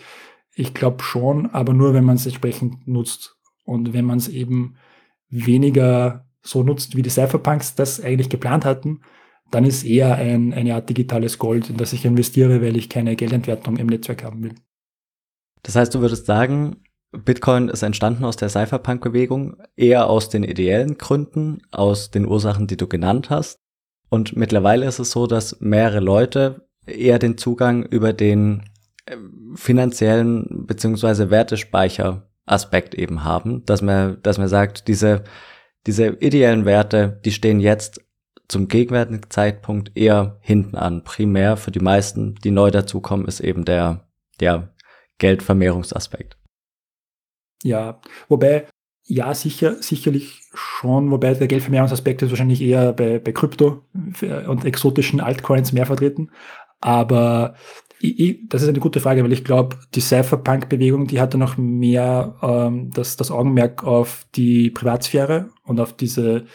Ich glaube schon, aber nur, wenn man es entsprechend nutzt. Und wenn man es eben weniger so nutzt, wie die Cypherpunks das eigentlich geplant hatten, dann ist eher ein, eine Art digitales Gold, in das ich investiere, weil ich keine Geldentwertung im Netzwerk haben will. Das heißt, du würdest sagen, Bitcoin ist entstanden aus der Cypherpunk-Bewegung, eher aus den ideellen Gründen, aus den Ursachen, die du genannt hast. Und mittlerweile ist es so, dass mehrere Leute eher den Zugang über den äh, finanziellen beziehungsweise Wertespeicher-Aspekt eben haben, dass man, dass man sagt, diese, diese ideellen Werte, die stehen jetzt zum gegenwärtigen Zeitpunkt eher hinten an. Primär für die meisten, die neu dazukommen, ist eben der, der Geldvermehrungsaspekt. Ja, wobei, ja, sicher, sicherlich schon, wobei der Geldvermehrungsaspekt ist wahrscheinlich eher bei, bei Krypto und exotischen Altcoins mehr vertreten. Aber ich, ich, das ist eine gute Frage, weil ich glaube, die Cypherpunk-Bewegung, die hatte noch mehr ähm, das, das Augenmerk auf die Privatsphäre und auf diese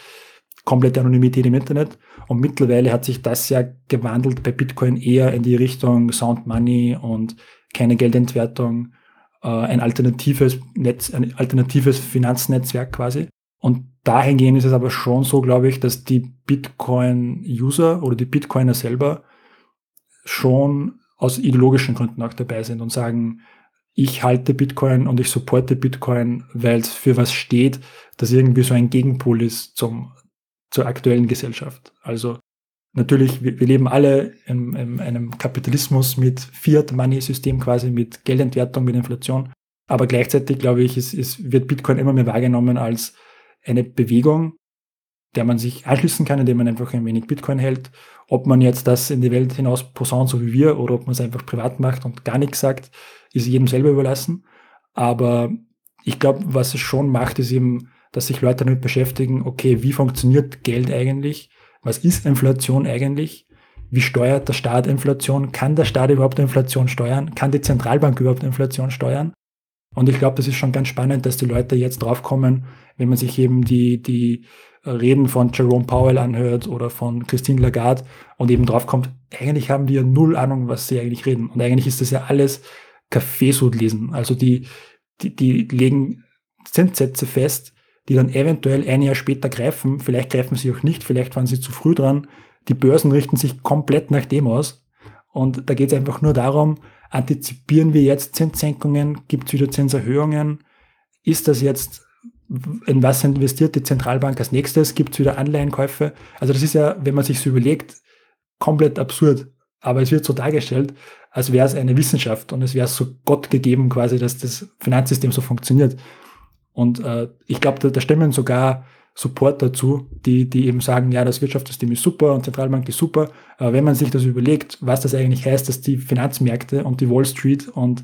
komplette Anonymität im Internet. Und mittlerweile hat sich das ja gewandelt bei Bitcoin eher in die Richtung Sound Money und keine Geldentwertung, äh, ein alternatives Netz, ein alternatives Finanznetzwerk quasi. Und dahingehend ist es aber schon so, glaube ich, dass die Bitcoin-User oder die Bitcoiner selber schon aus ideologischen Gründen auch dabei sind und sagen, ich halte Bitcoin und ich supporte Bitcoin, weil es für was steht, das irgendwie so ein Gegenpol ist zum zur aktuellen Gesellschaft. Also natürlich, wir, wir leben alle in, in einem Kapitalismus mit Fiat-Money-System quasi, mit Geldentwertung, mit Inflation. Aber gleichzeitig, glaube ich, ist, ist, wird Bitcoin immer mehr wahrgenommen als eine Bewegung, der man sich anschließen kann, indem man einfach ein wenig Bitcoin hält. Ob man jetzt das in die Welt hinaus posaunt, so wie wir, oder ob man es einfach privat macht und gar nichts sagt, ist jedem selber überlassen. Aber ich glaube, was es schon macht, ist eben dass sich Leute damit beschäftigen, okay, wie funktioniert Geld eigentlich? Was ist Inflation eigentlich? Wie steuert der Staat Inflation? Kann der Staat überhaupt Inflation steuern? Kann die Zentralbank überhaupt Inflation steuern? Und ich glaube, das ist schon ganz spannend, dass die Leute jetzt draufkommen, wenn man sich eben die, die Reden von Jerome Powell anhört oder von Christine Lagarde und eben draufkommt, eigentlich haben die ja null Ahnung, was sie eigentlich reden. Und eigentlich ist das ja alles Kaffeesud lesen. Also die, die, die legen Zinssätze fest, die dann eventuell ein Jahr später greifen. Vielleicht greifen sie auch nicht, vielleicht waren sie zu früh dran. Die Börsen richten sich komplett nach dem aus. Und da geht es einfach nur darum, antizipieren wir jetzt Zinssenkungen, gibt es wieder Zinserhöhungen? Ist das jetzt, in was investiert die Zentralbank als nächstes? Gibt es wieder Anleihenkäufe? Also das ist ja, wenn man sich so überlegt, komplett absurd. Aber es wird so dargestellt, als wäre es eine Wissenschaft und es wäre so Gott gegeben quasi, dass das Finanzsystem so funktioniert. Und äh, ich glaube, da, da stimmen sogar Support dazu, die, die eben sagen, ja, das Wirtschaftssystem ist super und Zentralbank ist super. Aber wenn man sich das überlegt, was das eigentlich heißt, dass die Finanzmärkte und die Wall Street und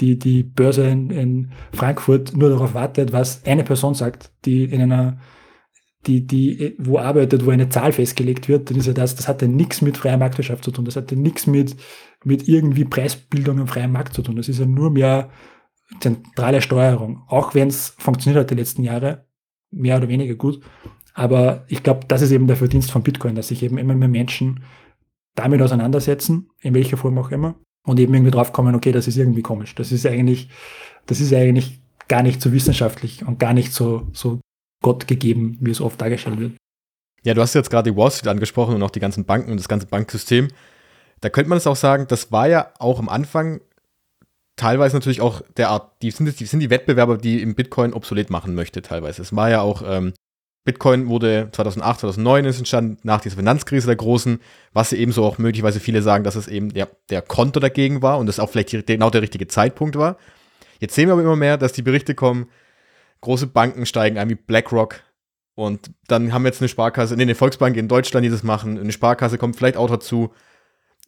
die, die Börse in, in Frankfurt nur darauf wartet, was eine Person sagt, die in einer, die, die, wo arbeitet, wo eine Zahl festgelegt wird, dann ist ja das, das hatte nichts mit freier Marktwirtschaft zu tun. Das hatte nichts mit, mit irgendwie Preisbildung im freien Markt zu tun. Das ist ja nur mehr zentrale Steuerung, auch wenn es funktioniert hat die letzten Jahre, mehr oder weniger gut. Aber ich glaube, das ist eben der Verdienst von Bitcoin, dass sich eben immer mehr Menschen damit auseinandersetzen, in welcher Form auch immer, und eben irgendwie drauf kommen, okay, das ist irgendwie komisch. Das ist eigentlich, das ist eigentlich gar nicht so wissenschaftlich und gar nicht so, so Gott wie es oft dargestellt wird. Ja, du hast jetzt gerade die Wall Street angesprochen und auch die ganzen Banken und das ganze Banksystem. Da könnte man es auch sagen, das war ja auch am Anfang teilweise natürlich auch der Art, die sind, die sind die Wettbewerber, die im Bitcoin obsolet machen möchte, teilweise. Es war ja auch ähm, Bitcoin wurde 2008, 2009 ist entstanden, nach dieser Finanzkrise der großen, was ebenso auch möglicherweise viele sagen, dass es eben ja, der Konto dagegen war und das auch vielleicht genau der richtige Zeitpunkt war. Jetzt sehen wir aber immer mehr, dass die Berichte kommen, große Banken steigen ein wie BlackRock und dann haben wir jetzt eine Sparkasse, nee, eine Volksbank in Deutschland, die das machen, eine Sparkasse kommt vielleicht auch dazu.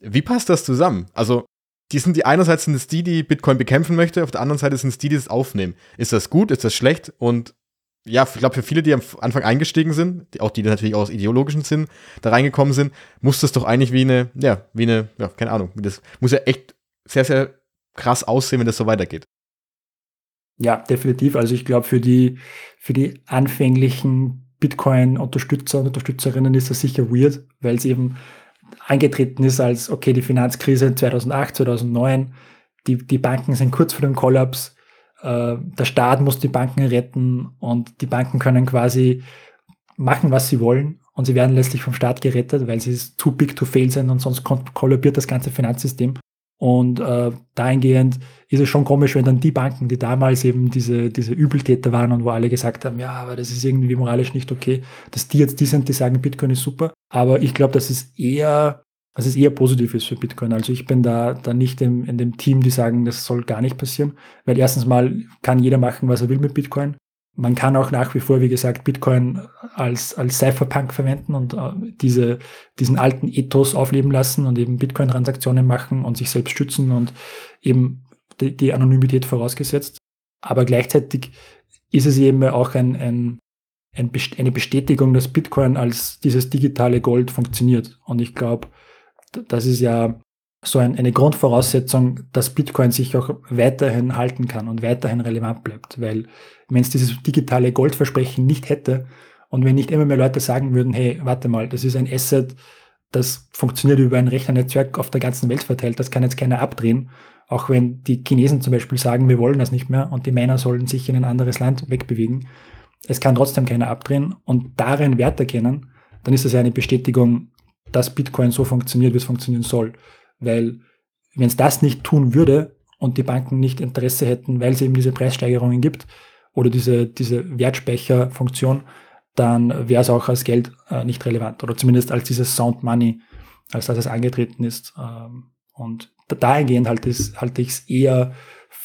Wie passt das zusammen? Also, die sind die einerseits sind es die, die Bitcoin bekämpfen möchte, auf der anderen Seite sind es die, die es aufnehmen. Ist das gut? Ist das schlecht? Und ja, ich glaube, für viele, die am Anfang eingestiegen sind, die, auch die, natürlich aus ideologischen Sinn da reingekommen sind, muss das doch eigentlich wie eine, ja, wie eine, ja, keine Ahnung, das muss ja echt sehr, sehr krass aussehen, wenn das so weitergeht. Ja, definitiv. Also ich glaube, für die, für die anfänglichen Bitcoin-Unterstützer und Unterstützerinnen ist das sicher weird, weil es eben eingetreten ist als, okay, die Finanzkrise 2008, 2009, die, die Banken sind kurz vor dem Kollaps, äh, der Staat muss die Banken retten und die Banken können quasi machen, was sie wollen und sie werden letztlich vom Staat gerettet, weil sie too big to fail sind und sonst kollabiert das ganze Finanzsystem. Und äh, dahingehend ist es schon komisch, wenn dann die Banken, die damals eben diese, diese Übeltäter waren und wo alle gesagt haben, ja, aber das ist irgendwie moralisch nicht okay, dass die jetzt die sind, die sagen, Bitcoin ist super. Aber ich glaube, dass es eher, dass es eher positiv ist für Bitcoin. Also ich bin da, da nicht im, in dem Team, die sagen, das soll gar nicht passieren. Weil erstens mal kann jeder machen, was er will mit Bitcoin. Man kann auch nach wie vor, wie gesagt, Bitcoin als, als Cypherpunk verwenden und äh, diese, diesen alten Ethos aufleben lassen und eben Bitcoin-Transaktionen machen und sich selbst schützen und eben die, die Anonymität vorausgesetzt. Aber gleichzeitig ist es eben auch ein, ein, ein, eine Bestätigung, dass Bitcoin als dieses digitale Gold funktioniert. Und ich glaube, das ist ja so ein, eine Grundvoraussetzung, dass Bitcoin sich auch weiterhin halten kann und weiterhin relevant bleibt. Weil wenn es dieses digitale Goldversprechen nicht hätte und wenn nicht immer mehr Leute sagen würden, hey, warte mal, das ist ein Asset, das funktioniert über ein Rechnernetzwerk auf der ganzen Welt verteilt, das kann jetzt keiner abdrehen. Auch wenn die Chinesen zum Beispiel sagen, wir wollen das nicht mehr und die Männer sollen sich in ein anderes Land wegbewegen. Es kann trotzdem keiner abdrehen und darin Wert erkennen, dann ist das ja eine Bestätigung, dass Bitcoin so funktioniert, wie es funktionieren soll. Weil wenn es das nicht tun würde und die Banken nicht Interesse hätten, weil es eben diese Preissteigerungen gibt oder diese, diese Wertspeicherfunktion, dann wäre es auch als Geld äh, nicht relevant oder zumindest als dieses Sound Money, als dass es angetreten ist. Ähm, und dahingehend halte ich es eher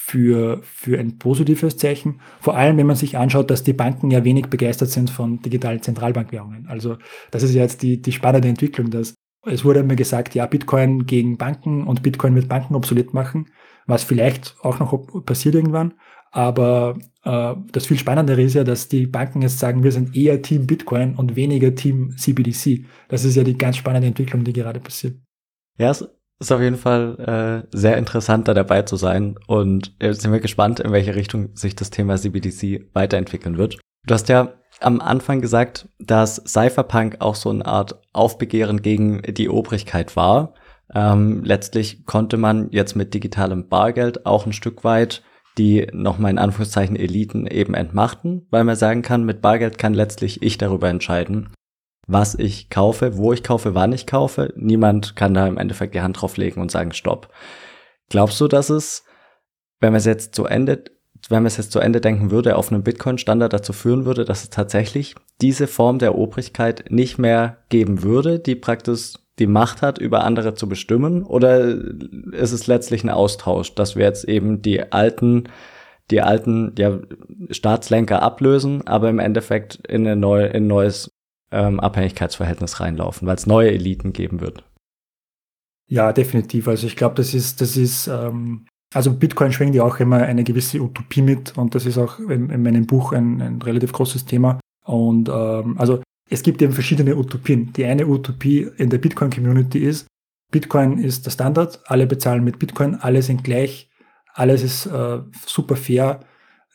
für, für ein positives Zeichen. Vor allem, wenn man sich anschaut, dass die Banken ja wenig begeistert sind von digitalen Zentralbankwährungen. Also das ist ja jetzt die, die spannende Entwicklung, dass es wurde mir gesagt, ja, Bitcoin gegen Banken und Bitcoin wird Banken obsolet machen, was vielleicht auch noch passiert irgendwann. Aber äh, das viel Spannendere ist ja, dass die Banken jetzt sagen, wir sind eher Team Bitcoin und weniger Team CBDC. Das ist ja die ganz spannende Entwicklung, die gerade passiert. Ja, es ist auf jeden Fall äh, sehr interessant, da dabei zu sein. Und jetzt sind wir gespannt, in welche Richtung sich das Thema CBDC weiterentwickeln wird. Du hast ja am Anfang gesagt, dass Cypherpunk auch so eine Art Aufbegehren gegen die Obrigkeit war. Ähm, letztlich konnte man jetzt mit digitalem Bargeld auch ein Stück weit die nochmal in Anführungszeichen Eliten eben entmachten, weil man sagen kann, mit Bargeld kann letztlich ich darüber entscheiden, was ich kaufe, wo ich kaufe, wann ich kaufe. Niemand kann da im Endeffekt die Hand drauf legen und sagen, stopp. Glaubst du, dass es, wenn man es jetzt zu Ende wenn man es jetzt zu Ende denken würde, auf einen Bitcoin-Standard dazu führen würde, dass es tatsächlich diese Form der Obrigkeit nicht mehr geben würde, die praktisch die Macht hat, über andere zu bestimmen? Oder ist es letztlich ein Austausch, dass wir jetzt eben die alten, die alten ja, Staatslenker ablösen, aber im Endeffekt in, eine neue, in ein neues ähm, Abhängigkeitsverhältnis reinlaufen, weil es neue Eliten geben wird? Ja, definitiv. Also ich glaube, das ist, das ist ähm, also Bitcoin schwingt ja auch immer eine gewisse Utopie mit und das ist auch in, in meinem Buch ein, ein, relativ großes Thema. Und ähm, also es gibt eben verschiedene Utopien. Die eine Utopie in der Bitcoin-Community ist, Bitcoin ist der Standard, alle bezahlen mit Bitcoin, alle sind gleich, alles ist äh, super fair.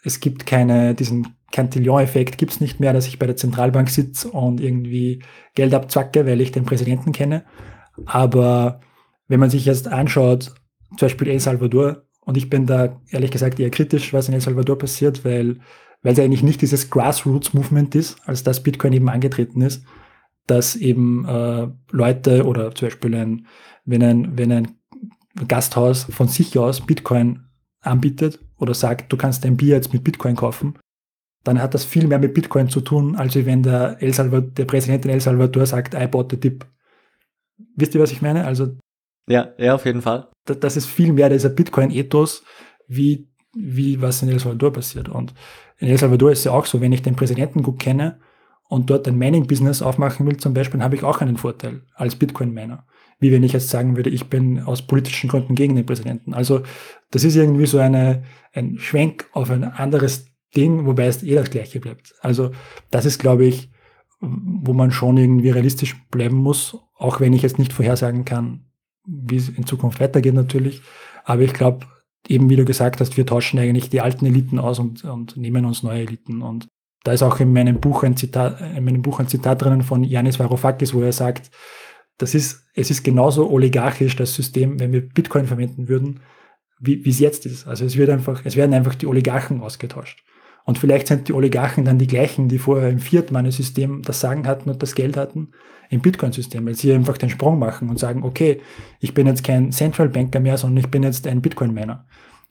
Es gibt keine, diesen Cantillon-Effekt gibt es nicht mehr, dass ich bei der Zentralbank sitze und irgendwie Geld abzwacke, weil ich den Präsidenten kenne. Aber wenn man sich jetzt anschaut, zum Beispiel El Salvador, und ich bin da ehrlich gesagt eher kritisch, was in El Salvador passiert, weil, weil es eigentlich nicht dieses Grassroots-Movement ist, als das Bitcoin eben angetreten ist, dass eben äh, Leute oder zum Beispiel ein, wenn ein, wenn ein Gasthaus von sich aus Bitcoin anbietet oder sagt, du kannst dein Bier jetzt mit Bitcoin kaufen, dann hat das viel mehr mit Bitcoin zu tun, als wenn der, El Salvador, der Präsident in El Salvador sagt, I bought the dip. Wisst ihr, was ich meine? Also ja, ja, auf jeden Fall. Das ist viel mehr dieser Bitcoin-Ethos, wie, wie was in El Salvador passiert. Und in El Salvador ist ja auch so, wenn ich den Präsidenten gut kenne und dort ein Mining-Business aufmachen will zum Beispiel, habe ich auch einen Vorteil als Bitcoin-Miner. Wie wenn ich jetzt sagen würde, ich bin aus politischen Gründen gegen den Präsidenten. Also das ist irgendwie so eine, ein Schwenk auf ein anderes Ding, wobei es eh das gleiche bleibt. Also das ist, glaube ich, wo man schon irgendwie realistisch bleiben muss, auch wenn ich jetzt nicht vorhersagen kann, wie es in Zukunft weitergeht natürlich. Aber ich glaube, eben wie du gesagt hast, wir tauschen eigentlich die alten Eliten aus und, und nehmen uns neue Eliten. Und da ist auch in meinem Buch ein Zitat, in meinem Buch ein Zitat drinnen von Yanis Varoufakis, wo er sagt, das ist, es ist genauso oligarchisch, das System, wenn wir Bitcoin verwenden würden, wie, wie es jetzt ist. Also es wird einfach, es werden einfach die Oligarchen ausgetauscht. Und vielleicht sind die Oligarchen dann die gleichen, die vorher im Fiat-Money-System das Sagen hatten und das Geld hatten, im Bitcoin-System, weil sie einfach den Sprung machen und sagen, okay, ich bin jetzt kein Central Banker mehr, sondern ich bin jetzt ein Bitcoin-Miner.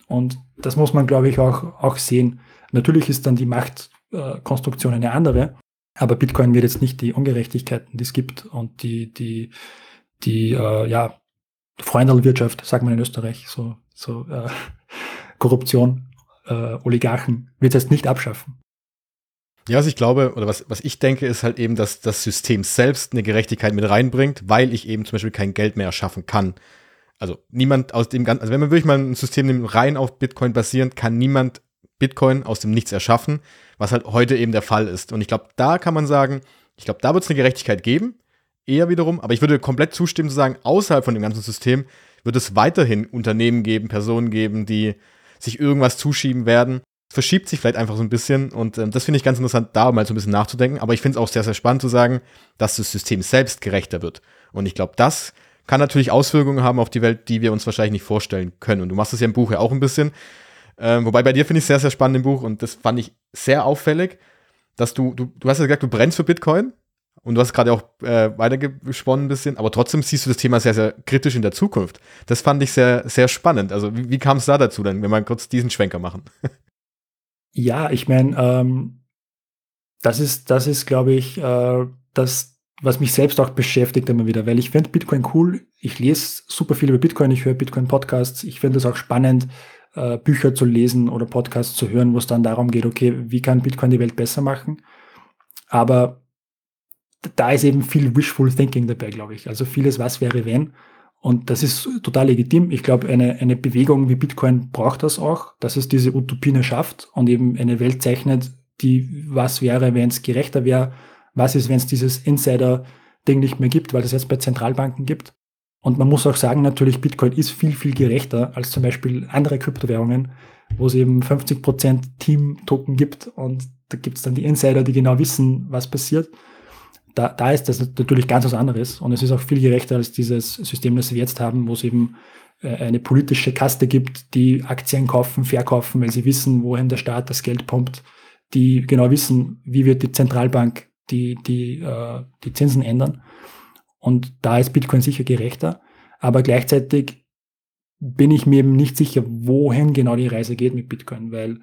Und das muss man, glaube ich, auch, auch sehen. Natürlich ist dann die Machtkonstruktion eine andere, aber Bitcoin wird jetzt nicht die Ungerechtigkeiten, die es gibt und die, die, die, äh, ja, Freundelwirtschaft, sagt man in Österreich, so, so äh, Korruption äh, Oligarchen wird es nicht abschaffen. Ja, was ich glaube, oder was, was ich denke, ist halt eben, dass das System selbst eine Gerechtigkeit mit reinbringt, weil ich eben zum Beispiel kein Geld mehr erschaffen kann. Also niemand aus dem ganzen, also wenn man wirklich mal ein System nimmt, rein auf Bitcoin basierend, kann niemand Bitcoin aus dem Nichts erschaffen, was halt heute eben der Fall ist. Und ich glaube, da kann man sagen, ich glaube, da wird es eine Gerechtigkeit geben, eher wiederum, aber ich würde komplett zustimmen zu sagen, außerhalb von dem ganzen System wird es weiterhin Unternehmen geben, Personen geben, die sich irgendwas zuschieben werden. Es verschiebt sich vielleicht einfach so ein bisschen und ähm, das finde ich ganz interessant, da mal so ein bisschen nachzudenken. Aber ich finde es auch sehr, sehr spannend zu sagen, dass das System selbst gerechter wird. Und ich glaube, das kann natürlich Auswirkungen haben auf die Welt, die wir uns wahrscheinlich nicht vorstellen können. Und du machst das ja im Buch ja auch ein bisschen. Ähm, wobei bei dir finde ich es sehr, sehr spannend im Buch und das fand ich sehr auffällig, dass du, du, du hast ja gesagt, du brennst für Bitcoin und du hast gerade auch äh, weitergesponnen ein bisschen, aber trotzdem siehst du das Thema sehr, sehr kritisch in der Zukunft. Das fand ich sehr, sehr spannend. Also wie, wie kam es da dazu dann, wenn wir kurz diesen Schwenker machen? ja, ich meine, ähm, das ist, das ist, glaube ich, äh, das, was mich selbst auch beschäftigt immer wieder, weil ich finde Bitcoin cool. Ich lese super viel über Bitcoin, ich höre Bitcoin-Podcasts. Ich finde es auch spannend, äh, Bücher zu lesen oder Podcasts zu hören, wo es dann darum geht, okay, wie kann Bitcoin die Welt besser machen? Aber da ist eben viel Wishful Thinking dabei, glaube ich. Also vieles, was wäre, wenn. Und das ist total legitim. Ich glaube, eine, eine Bewegung wie Bitcoin braucht das auch, dass es diese Utopien schafft und eben eine Welt zeichnet, die was wäre, wenn es gerechter wäre, was ist, wenn es dieses Insider-Ding nicht mehr gibt, weil es jetzt bei Zentralbanken gibt. Und man muss auch sagen, natürlich, Bitcoin ist viel, viel gerechter als zum Beispiel andere Kryptowährungen, wo es eben 50% Team-Token gibt und da gibt es dann die Insider, die genau wissen, was passiert da, da ist das natürlich ganz was anderes und es ist auch viel gerechter als dieses System, das wir jetzt haben, wo es eben äh, eine politische Kaste gibt, die Aktien kaufen, verkaufen, weil sie wissen, wohin der Staat das Geld pumpt, die genau wissen, wie wird die Zentralbank die, die, äh, die Zinsen ändern. Und da ist Bitcoin sicher gerechter, aber gleichzeitig bin ich mir eben nicht sicher, wohin genau die Reise geht mit Bitcoin, weil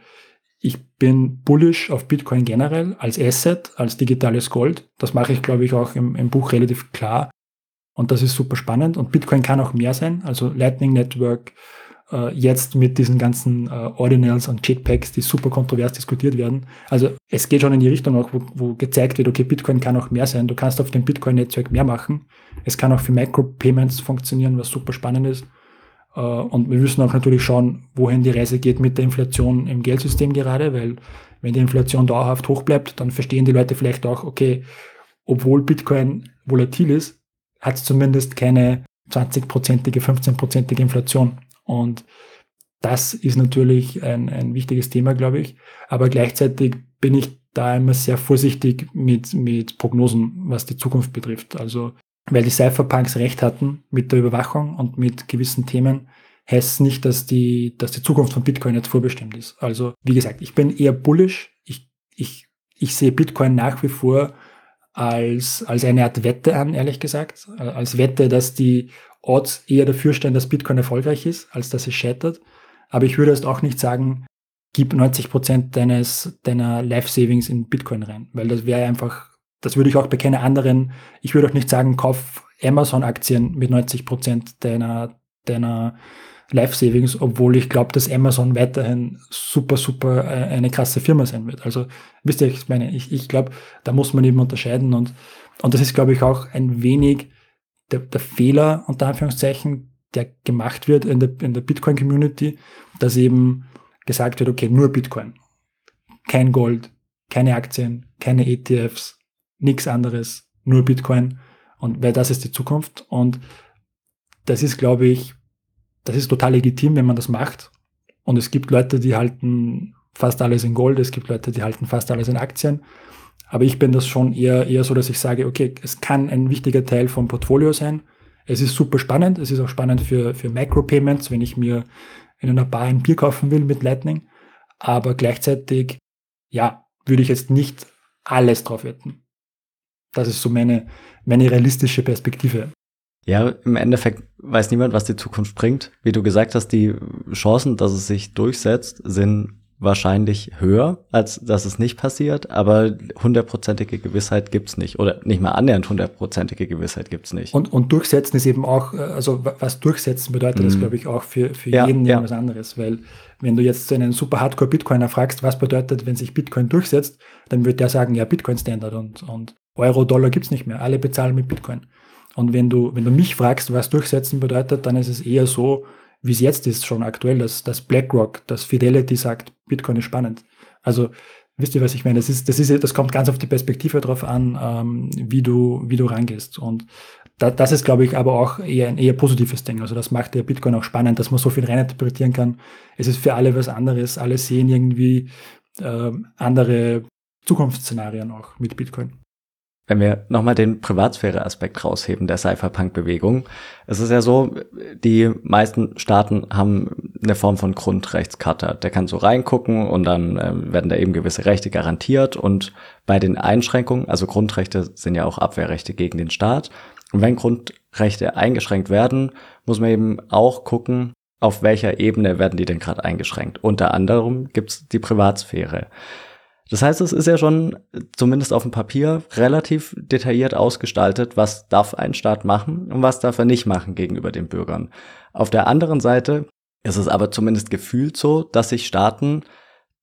ich bin bullish auf Bitcoin generell als Asset, als digitales Gold. Das mache ich, glaube ich, auch im, im Buch relativ klar. Und das ist super spannend. Und Bitcoin kann auch mehr sein. Also Lightning Network, äh, jetzt mit diesen ganzen äh, Ordinals und Jetpacks, die super kontrovers diskutiert werden. Also es geht schon in die Richtung auch, wo, wo gezeigt wird, okay, Bitcoin kann auch mehr sein. Du kannst auf dem Bitcoin-Netzwerk mehr machen. Es kann auch für Micropayments funktionieren, was super spannend ist. Äh, und wir müssen auch natürlich schauen, wohin die Reise geht mit der Inflation im Geldsystem gerade, weil wenn die Inflation dauerhaft hoch bleibt, dann verstehen die Leute vielleicht auch, okay, obwohl Bitcoin volatil ist, hat es zumindest keine 20-prozentige, 15-prozentige Inflation. Und das ist natürlich ein, ein wichtiges Thema, glaube ich. Aber gleichzeitig bin ich da immer sehr vorsichtig mit, mit Prognosen, was die Zukunft betrifft. Also weil die Cypherpunks recht hatten mit der Überwachung und mit gewissen Themen, heißt es nicht, dass die, dass die Zukunft von Bitcoin jetzt vorbestimmt ist. Also, wie gesagt, ich bin eher bullish. Ich, ich, ich sehe Bitcoin nach wie vor als, als eine Art Wette an, ehrlich gesagt. Als Wette, dass die Odds eher dafür stehen, dass Bitcoin erfolgreich ist, als dass es scheitert. Aber ich würde jetzt auch nicht sagen, gib 90 Prozent deines, deiner Life Savings in Bitcoin rein, weil das wäre einfach, das würde ich auch bei keinen anderen, ich würde auch nicht sagen, kauf Amazon-Aktien mit 90 Prozent deiner, deiner Life Savings, obwohl ich glaube, dass Amazon weiterhin super, super äh, eine krasse Firma sein wird. Also, wisst ihr, ich meine, ich, ich glaube, da muss man eben unterscheiden und, und das ist, glaube ich, auch ein wenig der, der Fehler, unter Anführungszeichen, der gemacht wird in der, in der Bitcoin-Community, dass eben gesagt wird, okay, nur Bitcoin. Kein Gold, keine Aktien, keine ETFs, nichts anderes, nur Bitcoin. Und weil das ist die Zukunft. Und das ist, glaube ich, das ist total legitim, wenn man das macht. Und es gibt Leute, die halten fast alles in Gold, es gibt Leute, die halten fast alles in Aktien. Aber ich bin das schon eher, eher so, dass ich sage, okay, es kann ein wichtiger Teil vom Portfolio sein. Es ist super spannend. Es ist auch spannend für, für Micropayments, wenn ich mir in einer Bar ein Bier kaufen will mit Lightning. Aber gleichzeitig, ja, würde ich jetzt nicht alles drauf wetten. Das ist so meine, meine realistische Perspektive. Ja, im Endeffekt weiß niemand, was die Zukunft bringt. Wie du gesagt hast, die Chancen, dass es sich durchsetzt, sind wahrscheinlich höher, als dass es nicht passiert, aber hundertprozentige Gewissheit gibt's nicht oder nicht mal annähernd hundertprozentige Gewissheit gibt's nicht. Und, und durchsetzen ist eben auch, äh, also was durchsetzen bedeutet, mhm. das glaube ich auch für, für ja, jeden ja. was anderes, weil wenn du jetzt einen super Hardcore-Bitcoiner fragst, was bedeutet, wenn sich Bitcoin durchsetzt, dann wird der sagen, ja, Bitcoin-Standard und, und Euro, Dollar gibt's nicht mehr, alle bezahlen mit Bitcoin. Und wenn du, wenn du mich fragst, was durchsetzen bedeutet, dann ist es eher so, wie es jetzt ist, schon aktuell, dass, dass BlackRock, dass Fidelity sagt, Bitcoin ist spannend. Also wisst ihr, was ich meine? Das ist, das ist, das kommt ganz auf die Perspektive drauf an, ähm, wie du, wie du rangehst. Und da, das ist, glaube ich, aber auch eher ein eher positives Ding. Also das macht der Bitcoin auch spannend, dass man so viel reininterpretieren kann. Es ist für alle was anderes. Alle sehen irgendwie äh, andere Zukunftsszenarien auch mit Bitcoin wenn wir nochmal den Privatsphäre-Aspekt rausheben der Cypherpunk-Bewegung, es ist ja so, die meisten Staaten haben eine Form von Grundrechtskarte. Der kann so reingucken und dann äh, werden da eben gewisse Rechte garantiert und bei den Einschränkungen, also Grundrechte sind ja auch Abwehrrechte gegen den Staat. Und wenn Grundrechte eingeschränkt werden, muss man eben auch gucken, auf welcher Ebene werden die denn gerade eingeschränkt. Unter anderem gibt's die Privatsphäre. Das heißt, es ist ja schon, zumindest auf dem Papier, relativ detailliert ausgestaltet, was darf ein Staat machen und was darf er nicht machen gegenüber den Bürgern. Auf der anderen Seite ist es aber zumindest gefühlt so, dass sich Staaten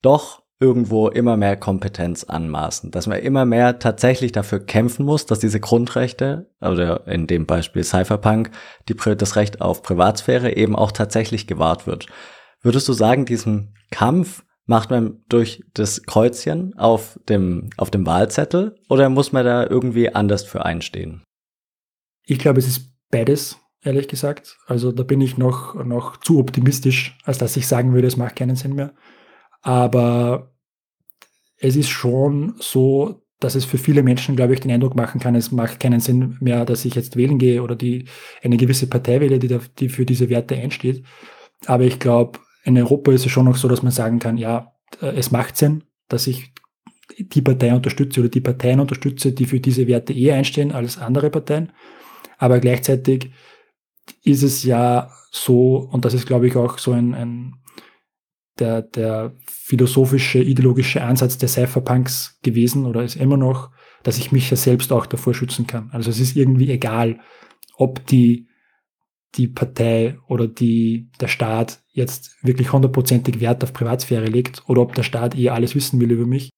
doch irgendwo immer mehr Kompetenz anmaßen, dass man immer mehr tatsächlich dafür kämpfen muss, dass diese Grundrechte, oder in dem Beispiel Cypherpunk, die, das Recht auf Privatsphäre eben auch tatsächlich gewahrt wird. Würdest du sagen, diesen Kampf Macht man durch das Kreuzchen auf dem, auf dem Wahlzettel oder muss man da irgendwie anders für einstehen? Ich glaube, es ist beides, ehrlich gesagt. Also da bin ich noch, noch zu optimistisch, als dass ich sagen würde, es macht keinen Sinn mehr. Aber es ist schon so, dass es für viele Menschen, glaube ich, den Eindruck machen kann, es macht keinen Sinn mehr, dass ich jetzt wählen gehe oder die eine gewisse Partei wähle, die, da, die für diese Werte einsteht. Aber ich glaube, in Europa ist es schon noch so, dass man sagen kann, ja, äh, es macht Sinn, dass ich die Partei unterstütze oder die Parteien unterstütze, die für diese Werte eher einstehen als andere Parteien. Aber gleichzeitig ist es ja so, und das ist, glaube ich, auch so ein, ein der, der philosophische, ideologische Ansatz der Cypherpunks gewesen oder ist immer noch, dass ich mich ja selbst auch davor schützen kann. Also es ist irgendwie egal, ob die die Partei oder die, der Staat jetzt wirklich hundertprozentig Wert auf Privatsphäre legt oder ob der Staat eher alles wissen will über mich.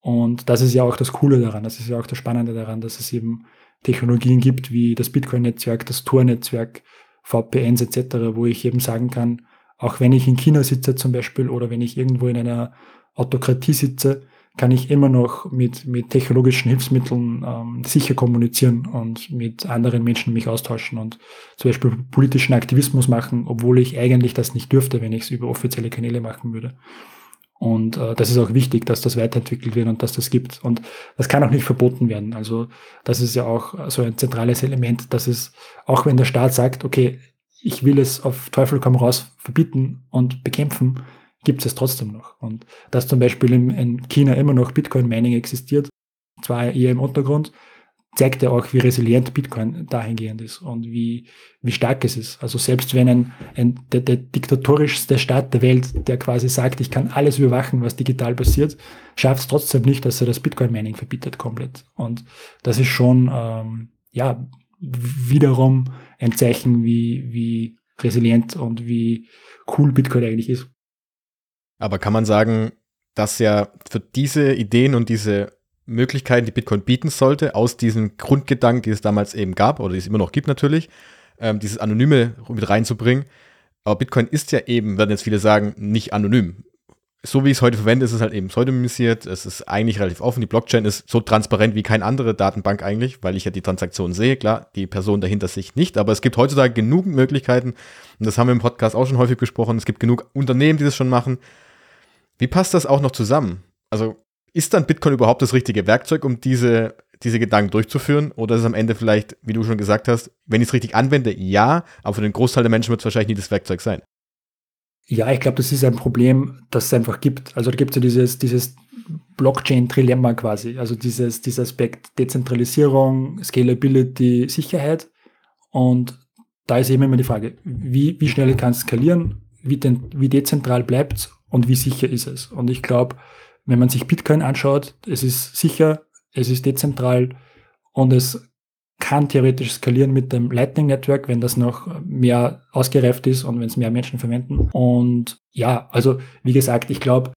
Und das ist ja auch das Coole daran, das ist ja auch das Spannende daran, dass es eben Technologien gibt wie das Bitcoin-Netzwerk, das Tor-Netzwerk, VPNs etc., wo ich eben sagen kann, auch wenn ich in China sitze zum Beispiel oder wenn ich irgendwo in einer Autokratie sitze, kann ich immer noch mit, mit technologischen Hilfsmitteln ähm, sicher kommunizieren und mit anderen Menschen mich austauschen und zum Beispiel politischen Aktivismus machen, obwohl ich eigentlich das nicht dürfte, wenn ich es über offizielle Kanäle machen würde. Und äh, das ist auch wichtig, dass das weiterentwickelt wird und dass das gibt. Und das kann auch nicht verboten werden. Also das ist ja auch so ein zentrales Element, dass es, auch wenn der Staat sagt, okay, ich will es auf Teufel komm raus verbieten und bekämpfen, gibt es trotzdem noch. Und dass zum Beispiel in, in China immer noch Bitcoin-Mining existiert, zwar eher im Untergrund, zeigt ja auch, wie resilient Bitcoin dahingehend ist und wie, wie stark es ist. Also selbst wenn ein, ein der, der diktatorischste Staat der Welt, der quasi sagt, ich kann alles überwachen, was digital passiert, schafft es trotzdem nicht, dass er das Bitcoin-Mining verbietet komplett. Und das ist schon, ähm, ja, wiederum ein Zeichen, wie, wie resilient und wie cool Bitcoin eigentlich ist. Aber kann man sagen, dass ja für diese Ideen und diese Möglichkeiten, die Bitcoin bieten sollte, aus diesem Grundgedanken, die es damals eben gab, oder die es immer noch gibt natürlich, ähm, dieses Anonyme mit reinzubringen. Aber Bitcoin ist ja eben, werden jetzt viele sagen, nicht anonym. So wie ich es heute verwende, ist es halt eben pseudonymisiert. Es ist eigentlich relativ offen. Die Blockchain ist so transparent wie keine andere Datenbank eigentlich, weil ich ja die Transaktion sehe. Klar, die Person dahinter sich nicht, aber es gibt heutzutage genug Möglichkeiten. Und das haben wir im Podcast auch schon häufig besprochen. Es gibt genug Unternehmen, die das schon machen. Wie passt das auch noch zusammen? Also ist dann Bitcoin überhaupt das richtige Werkzeug, um diese, diese Gedanken durchzuführen? Oder ist es am Ende vielleicht, wie du schon gesagt hast, wenn ich es richtig anwende, ja, aber für den Großteil der Menschen wird es wahrscheinlich nie das Werkzeug sein? Ja, ich glaube, das ist ein Problem, das es einfach gibt. Also da gibt es ja dieses, dieses Blockchain-Trilemma quasi. Also dieses, dieser Aspekt Dezentralisierung, Scalability, Sicherheit. Und da ist eben immer die Frage, wie, wie schnell kann es skalieren, wie, den, wie dezentral bleibt es und wie sicher ist es. Und ich glaube, wenn man sich Bitcoin anschaut, es ist sicher, es ist dezentral und es kann theoretisch skalieren mit dem Lightning Network, wenn das noch mehr ausgereift ist und wenn es mehr Menschen verwenden. Und ja, also wie gesagt, ich glaube,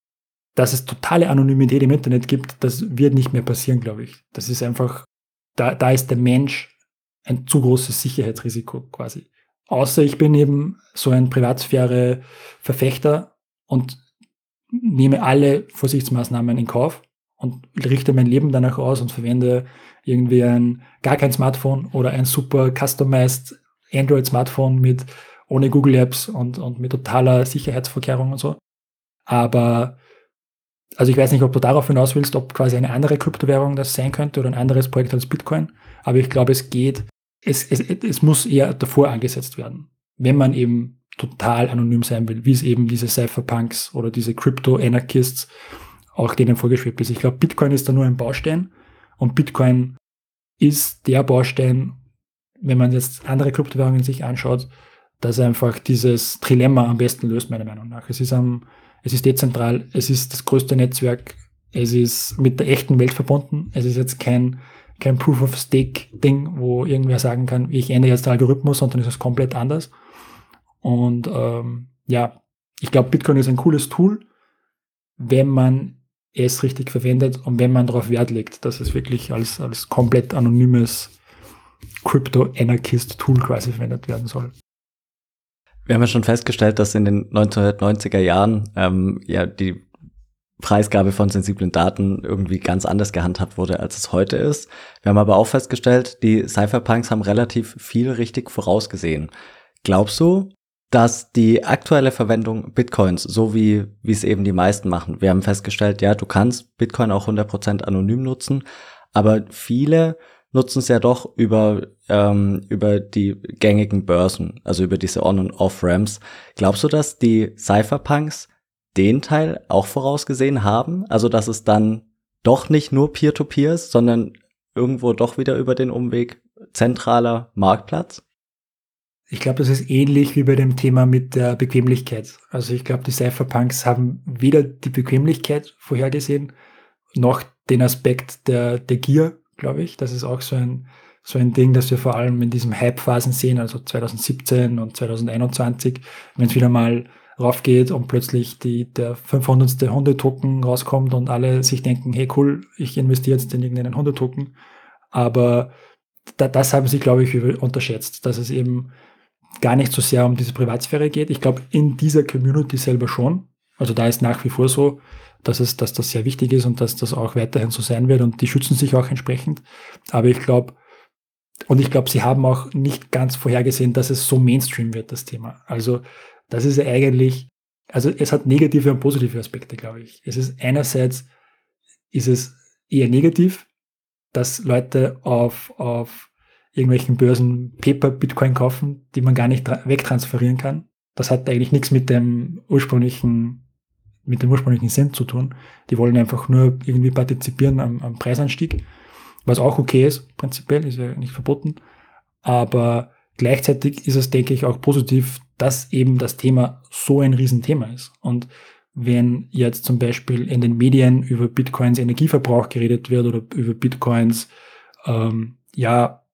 dass es totale Anonymität im Internet gibt, das wird nicht mehr passieren, glaube ich. Das ist einfach, da, da ist der Mensch ein zu großes Sicherheitsrisiko quasi. Außer ich bin eben so ein Privatsphäre-Verfechter und nehme alle Vorsichtsmaßnahmen in Kauf und richte mein Leben danach aus und verwende irgendwie ein gar kein Smartphone oder ein super customized Android Smartphone mit ohne Google Apps und, und mit totaler Sicherheitsvorkehrung und so. Aber also ich weiß nicht, ob du darauf hinaus willst, ob quasi eine andere Kryptowährung das sein könnte oder ein anderes Projekt als Bitcoin. Aber ich glaube, es geht, es, es, es muss eher davor angesetzt werden. Wenn man eben total anonym sein will, wie es eben diese Cypherpunks oder diese Crypto-Anarchists auch denen vorgeschwebt ist. Ich glaube, Bitcoin ist da nur ein Baustein und Bitcoin ist der Baustein, wenn man jetzt andere Kryptowährungen sich anschaut, dass einfach dieses Trilemma am besten löst, meiner Meinung nach. Es ist, am, es ist dezentral, es ist das größte Netzwerk, es ist mit der echten Welt verbunden, es ist jetzt kein, kein Proof-of-Stake-Ding, wo irgendwer sagen kann, ich ändere jetzt den Algorithmus, sondern es ist komplett anders. Und ähm, ja, ich glaube, Bitcoin ist ein cooles Tool, wenn man es richtig verwendet und wenn man darauf Wert legt, dass es wirklich als, als komplett anonymes Crypto-Anarchist-Tool quasi verwendet werden soll. Wir haben ja schon festgestellt, dass in den 1990er Jahren ähm, ja die Preisgabe von sensiblen Daten irgendwie ganz anders gehandhabt wurde, als es heute ist. Wir haben aber auch festgestellt, die Cypherpunks haben relativ viel richtig vorausgesehen. Glaubst du, dass die aktuelle Verwendung Bitcoins, so wie, wie es eben die meisten machen, wir haben festgestellt, ja, du kannst Bitcoin auch 100% anonym nutzen, aber viele nutzen es ja doch über, ähm, über die gängigen Börsen, also über diese On- und Off-Ramps. Glaubst du, dass die Cypherpunks den Teil auch vorausgesehen haben? Also, dass es dann doch nicht nur Peer-to-Peer ist, sondern irgendwo doch wieder über den Umweg zentraler Marktplatz? Ich glaube, das ist ähnlich wie bei dem Thema mit der Bequemlichkeit. Also ich glaube, die Cypherpunks haben weder die Bequemlichkeit vorhergesehen, noch den Aspekt der, der Gier, glaube ich. Das ist auch so ein, so ein Ding, das wir vor allem in diesen Hype-Phasen sehen, also 2017 und 2021, wenn es wieder mal raufgeht und plötzlich die, der 500. Hundetoken rauskommt und alle sich denken, hey cool, ich investiere jetzt in irgendeinen Hundetoken. Aber da, das haben sie, glaube ich, unterschätzt, dass es eben gar nicht so sehr um diese Privatsphäre geht. Ich glaube, in dieser Community selber schon. Also da ist nach wie vor so, dass, es, dass das sehr wichtig ist und dass das auch weiterhin so sein wird und die schützen sich auch entsprechend. Aber ich glaube, und ich glaube, sie haben auch nicht ganz vorhergesehen, dass es so Mainstream wird, das Thema. Also das ist eigentlich, also es hat negative und positive Aspekte, glaube ich. Es ist einerseits, ist es eher negativ, dass Leute auf, auf irgendwelchen Börsen Paper Bitcoin kaufen, die man gar nicht wegtransferieren kann. Das hat eigentlich nichts mit dem ursprünglichen, mit dem ursprünglichen Sinn zu tun. Die wollen einfach nur irgendwie partizipieren am, am Preisanstieg. was auch okay ist, prinzipiell, ist ja nicht verboten. Aber gleichzeitig ist es, denke ich, auch positiv, dass eben das Thema so ein Riesenthema ist. Und wenn jetzt zum Beispiel in den Medien über Bitcoins Energieverbrauch geredet wird oder über Bitcoins, ähm, ja,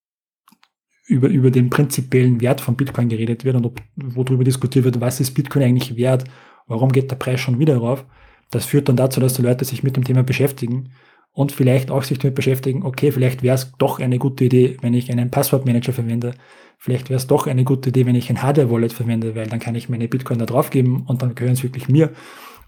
über, über den prinzipiellen Wert von Bitcoin geredet wird und ob, wo darüber diskutiert wird, was ist Bitcoin eigentlich wert, warum geht der Preis schon wieder rauf, das führt dann dazu, dass die Leute sich mit dem Thema beschäftigen und vielleicht auch sich damit beschäftigen, okay, vielleicht wäre es doch eine gute Idee, wenn ich einen Passwortmanager verwende. Vielleicht wäre es doch eine gute Idee, wenn ich ein Hardware-Wallet verwende, weil dann kann ich meine Bitcoin da drauf geben und dann gehören es wirklich mir.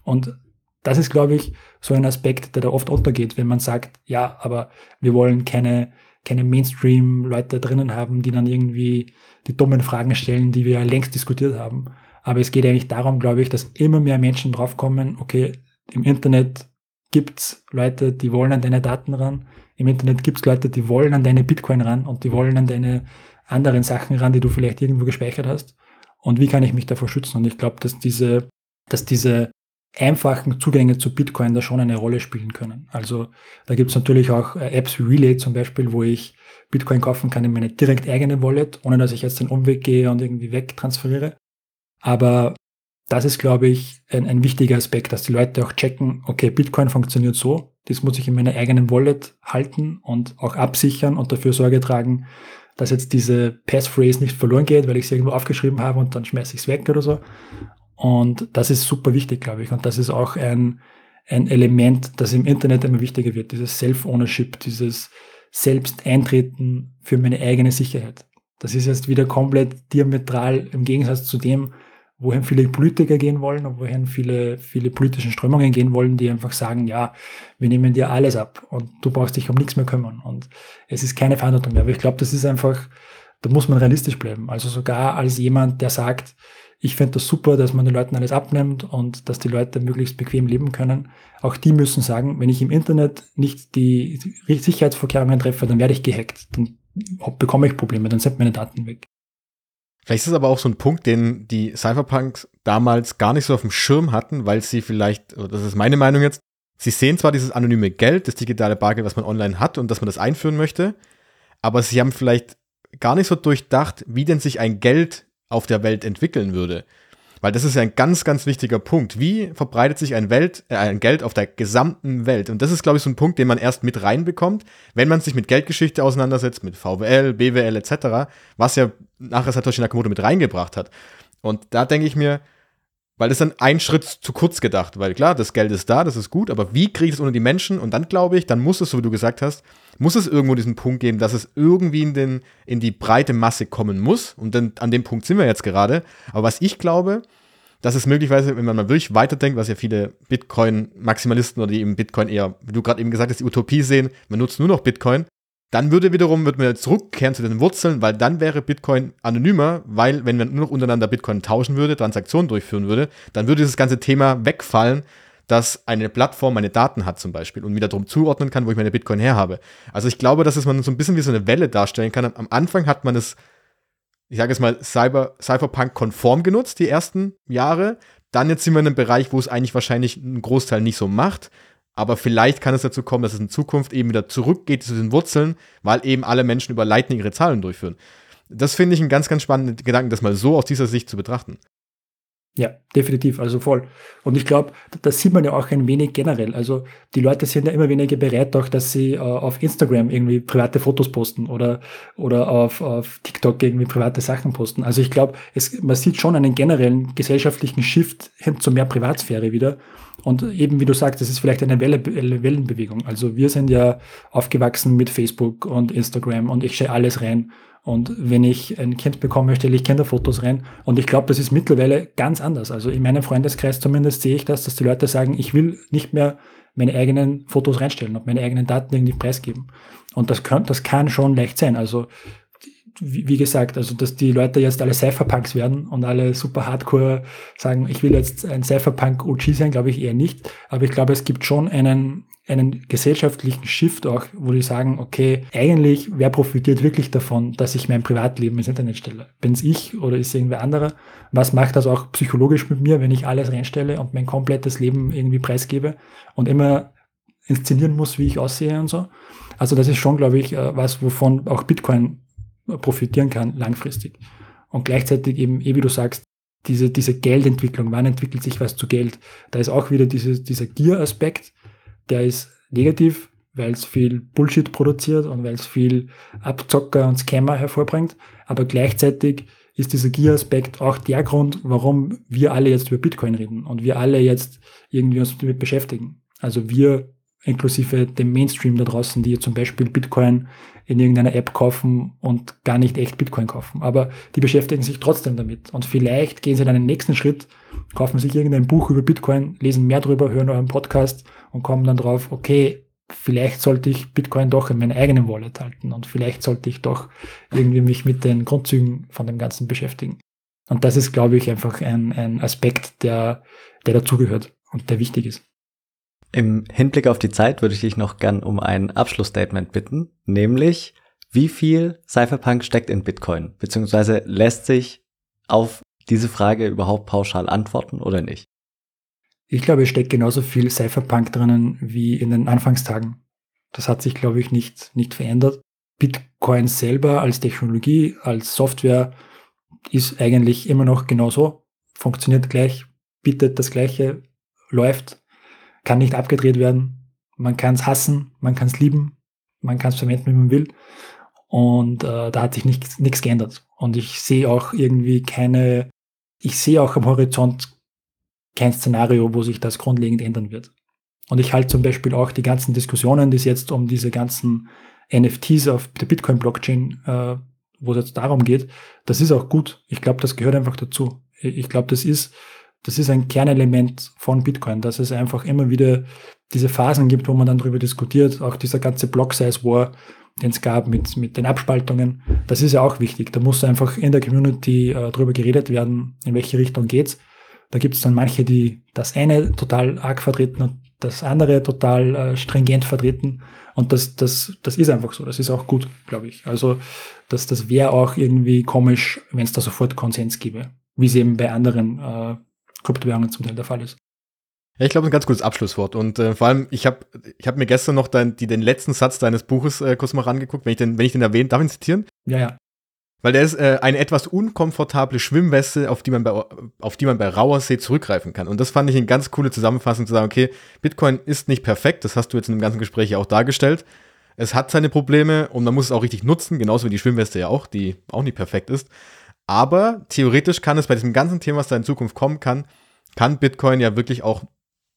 Und das ist, glaube ich, so ein Aspekt, der da oft untergeht, wenn man sagt, ja, aber wir wollen keine, keine Mainstream-Leute drinnen haben, die dann irgendwie die dummen Fragen stellen, die wir längst diskutiert haben. Aber es geht eigentlich darum, glaube ich, dass immer mehr Menschen draufkommen, okay, im Internet gibt's Leute, die wollen an deine Daten ran. Im Internet gibt's Leute, die wollen an deine Bitcoin ran und die wollen an deine anderen Sachen ran, die du vielleicht irgendwo gespeichert hast. Und wie kann ich mich davor schützen? Und ich glaube, dass diese, dass diese einfachen Zugänge zu Bitcoin da schon eine Rolle spielen können. Also da gibt's natürlich auch äh, Apps wie Relay zum Beispiel, wo ich Bitcoin kaufen kann in meine direkt eigene Wallet, ohne dass ich jetzt den Umweg gehe und irgendwie wegtransferiere. Aber das ist, glaube ich, ein, ein wichtiger Aspekt, dass die Leute auch checken, okay, Bitcoin funktioniert so, das muss ich in meiner eigenen Wallet halten und auch absichern und dafür Sorge tragen, dass jetzt diese Passphrase nicht verloren geht, weil ich sie irgendwo aufgeschrieben habe und dann schmeiße ich es weg oder so. Und das ist super wichtig, glaube ich. Und das ist auch ein, ein Element, das im Internet immer wichtiger wird, dieses Self-Ownership, dieses Selbsteintreten für meine eigene Sicherheit. Das ist jetzt wieder komplett diametral im Gegensatz zu dem, wohin viele Politiker gehen wollen und wohin viele, viele politische Strömungen gehen wollen, die einfach sagen, ja, wir nehmen dir alles ab und du brauchst dich um nichts mehr kümmern und es ist keine Verantwortung mehr. Aber ich glaube, das ist einfach, da muss man realistisch bleiben. Also sogar als jemand, der sagt, ich finde das super, dass man den Leuten alles abnimmt und dass die Leute möglichst bequem leben können. Auch die müssen sagen, wenn ich im Internet nicht die Sicherheitsvorkehrungen treffe, dann werde ich gehackt. Dann bekomme ich Probleme, dann sind meine Daten weg. Vielleicht ist es aber auch so ein Punkt, den die Cypherpunks damals gar nicht so auf dem Schirm hatten, weil sie vielleicht, das ist meine Meinung jetzt, sie sehen zwar dieses anonyme Geld, das digitale Bargeld, was man online hat und dass man das einführen möchte, aber sie haben vielleicht gar nicht so durchdacht, wie denn sich ein Geld auf der Welt entwickeln würde. Weil das ist ja ein ganz, ganz wichtiger Punkt. Wie verbreitet sich ein, Welt, äh, ein Geld auf der gesamten Welt? Und das ist, glaube ich, so ein Punkt, den man erst mit reinbekommt, wenn man sich mit Geldgeschichte auseinandersetzt, mit VWL, BWL etc., was ja nachher Satoshi Nakamoto mit reingebracht hat. Und da denke ich mir, weil das dann ein Schritt zu kurz gedacht, weil klar, das Geld ist da, das ist gut, aber wie kriege ich es unter die Menschen? Und dann glaube ich, dann muss es, so wie du gesagt hast, muss es irgendwo diesen Punkt geben, dass es irgendwie in, den, in die breite Masse kommen muss. Und dann an dem Punkt sind wir jetzt gerade. Aber was ich glaube, dass es möglicherweise, wenn man mal wirklich weiterdenkt, was ja viele Bitcoin-Maximalisten oder die eben Bitcoin eher, wie du gerade eben gesagt hast, die Utopie sehen, man nutzt nur noch Bitcoin, dann würde wiederum, würden wir zurückkehren zu den Wurzeln, weil dann wäre Bitcoin anonymer, weil wenn man nur noch untereinander Bitcoin tauschen würde, Transaktionen durchführen würde, dann würde dieses ganze Thema wegfallen, dass eine Plattform meine Daten hat zum Beispiel und wieder darum zuordnen kann, wo ich meine Bitcoin herhabe. Also ich glaube, dass es man so ein bisschen wie so eine Welle darstellen kann. Am Anfang hat man es, ich sage jetzt mal, Cyber, Cyberpunk-konform genutzt, die ersten Jahre. Dann jetzt sind wir in einem Bereich, wo es eigentlich wahrscheinlich einen Großteil nicht so macht. Aber vielleicht kann es dazu kommen, dass es in Zukunft eben wieder zurückgeht zu den Wurzeln, weil eben alle Menschen über Lightning ihre Zahlen durchführen. Das finde ich einen ganz, ganz spannenden Gedanken, das mal so aus dieser Sicht zu betrachten. Ja, definitiv, also voll. Und ich glaube, das sieht man ja auch ein wenig generell. Also die Leute sind ja immer weniger bereit, auch dass sie äh, auf Instagram irgendwie private Fotos posten oder, oder auf, auf TikTok irgendwie private Sachen posten. Also ich glaube, man sieht schon einen generellen gesellschaftlichen Shift hin zu mehr Privatsphäre wieder. Und eben wie du sagst, das ist vielleicht eine Welle, Wellenbewegung. Also wir sind ja aufgewachsen mit Facebook und Instagram und ich schaue alles rein. Und wenn ich ein Kind bekomme, stelle ich Kinderfotos rein. Und ich glaube, das ist mittlerweile ganz anders. Also in meinem Freundeskreis zumindest sehe ich das, dass die Leute sagen, ich will nicht mehr meine eigenen Fotos reinstellen und meine eigenen Daten irgendwie preisgeben. Und das kann, das kann schon leicht sein. Also wie, gesagt, also dass die Leute jetzt alle Cypherpunks werden und alle super hardcore sagen, ich will jetzt ein Cypherpunk OG sein, glaube ich eher nicht. Aber ich glaube, es gibt schon einen, einen gesellschaftlichen Shift auch, wo die sagen, okay, eigentlich, wer profitiert wirklich davon, dass ich mein Privatleben ins Internet stelle? Bin es ich oder ist es irgendwer anderer? Was macht das auch psychologisch mit mir, wenn ich alles reinstelle und mein komplettes Leben irgendwie preisgebe und immer inszenieren muss, wie ich aussehe und so. Also das ist schon, glaube ich, äh, was, wovon auch Bitcoin profitieren kann langfristig. Und gleichzeitig eben, eh wie du sagst, diese, diese Geldentwicklung, wann entwickelt sich was zu Geld? Da ist auch wieder diese, dieser Gier-Aspekt, der ist negativ, weil es viel Bullshit produziert und weil es viel Abzocker und Scammer hervorbringt. Aber gleichzeitig ist dieser Gier-Aspekt auch der Grund, warum wir alle jetzt über Bitcoin reden und wir alle jetzt irgendwie uns damit beschäftigen. Also wir inklusive dem Mainstream da draußen, die zum Beispiel Bitcoin in irgendeiner App kaufen und gar nicht echt Bitcoin kaufen. Aber die beschäftigen sich trotzdem damit. Und vielleicht gehen sie dann den nächsten Schritt, kaufen sich irgendein Buch über Bitcoin, lesen mehr drüber, hören euren Podcast und kommen dann drauf, okay, vielleicht sollte ich Bitcoin doch in meinem eigenen Wallet halten und vielleicht sollte ich doch irgendwie mich mit den Grundzügen von dem Ganzen beschäftigen. Und das ist, glaube ich, einfach ein, ein Aspekt, der, der dazugehört und der wichtig ist. Im Hinblick auf die Zeit würde ich dich noch gern um ein Abschlussstatement bitten, nämlich wie viel Cypherpunk steckt in Bitcoin, beziehungsweise lässt sich auf diese Frage überhaupt pauschal antworten oder nicht? Ich glaube, es steckt genauso viel Cypherpunk drinnen wie in den Anfangstagen. Das hat sich, glaube ich, nicht, nicht verändert. Bitcoin selber als Technologie, als Software ist eigentlich immer noch genauso, funktioniert gleich, bietet das Gleiche, läuft, kann nicht abgedreht werden. Man kann es hassen, man kann es lieben, man kann es verwenden, wie man will. Und äh, da hat sich nichts geändert. Und ich sehe auch irgendwie keine, ich sehe auch am Horizont kein Szenario, wo sich das grundlegend ändern wird. Und ich halte zum Beispiel auch die ganzen Diskussionen, die es jetzt um diese ganzen NFTs auf der Bitcoin-Blockchain, äh, wo es jetzt darum geht, das ist auch gut. Ich glaube, das gehört einfach dazu. Ich glaube, das ist das ist ein Kernelement von Bitcoin, dass es einfach immer wieder diese Phasen gibt, wo man dann darüber diskutiert, auch dieser ganze Block-Size-War, den es gab mit, mit den Abspaltungen, das ist ja auch wichtig. Da muss einfach in der Community äh, darüber geredet werden, in welche Richtung geht's. Da gibt es dann manche, die das eine total arg vertreten und das andere total äh, stringent vertreten. Und das, das, das ist einfach so. Das ist auch gut, glaube ich. Also das, das wäre auch irgendwie komisch, wenn es da sofort Konsens gäbe, wie es eben bei anderen äh, Kryptowährungen zum Teil der Fall ist. Ja, ich glaube, ein ganz gutes Abschlusswort. Und äh, vor allem, ich habe ich hab mir gestern noch dein, die, den letzten Satz deines Buches äh, kurz mal rangeguckt, wenn ich den, wenn ich den erwähne, darf ich ihn zitieren? Ja, ja. Weil der ist äh, eine etwas unkomfortable Schwimmweste, auf die man bei, auf die man bei rauer See zurückgreifen kann. Und das fand ich eine ganz coole Zusammenfassung zu sagen, okay, Bitcoin ist nicht perfekt, das hast du jetzt in dem ganzen Gespräch ja auch dargestellt. Es hat seine Probleme und man muss es auch richtig nutzen, genauso wie die Schwimmweste ja auch, die auch nicht perfekt ist. Aber theoretisch kann es bei diesem ganzen Thema, was da in Zukunft kommen kann, kann Bitcoin ja wirklich auch,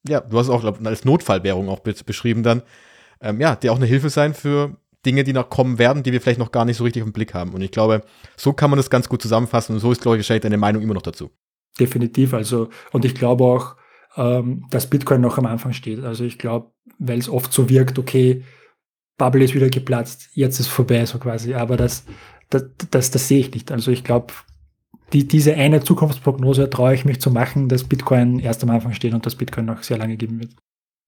ja, du hast es auch glaub, als Notfallwährung auch beschrieben dann, ähm, ja, die auch eine Hilfe sein für Dinge, die noch kommen werden, die wir vielleicht noch gar nicht so richtig im Blick haben. Und ich glaube, so kann man das ganz gut zusammenfassen und so ist, glaube ich, wahrscheinlich deine Meinung immer noch dazu. Definitiv, also, und ich glaube auch, ähm, dass Bitcoin noch am Anfang steht. Also ich glaube, weil es oft so wirkt, okay, Bubble ist wieder geplatzt, jetzt ist vorbei, so quasi. Aber das, das, das, das sehe ich nicht. Also ich glaube, die, diese eine Zukunftsprognose traue ich mich zu machen, dass Bitcoin erst am Anfang steht und dass Bitcoin noch sehr lange geben wird.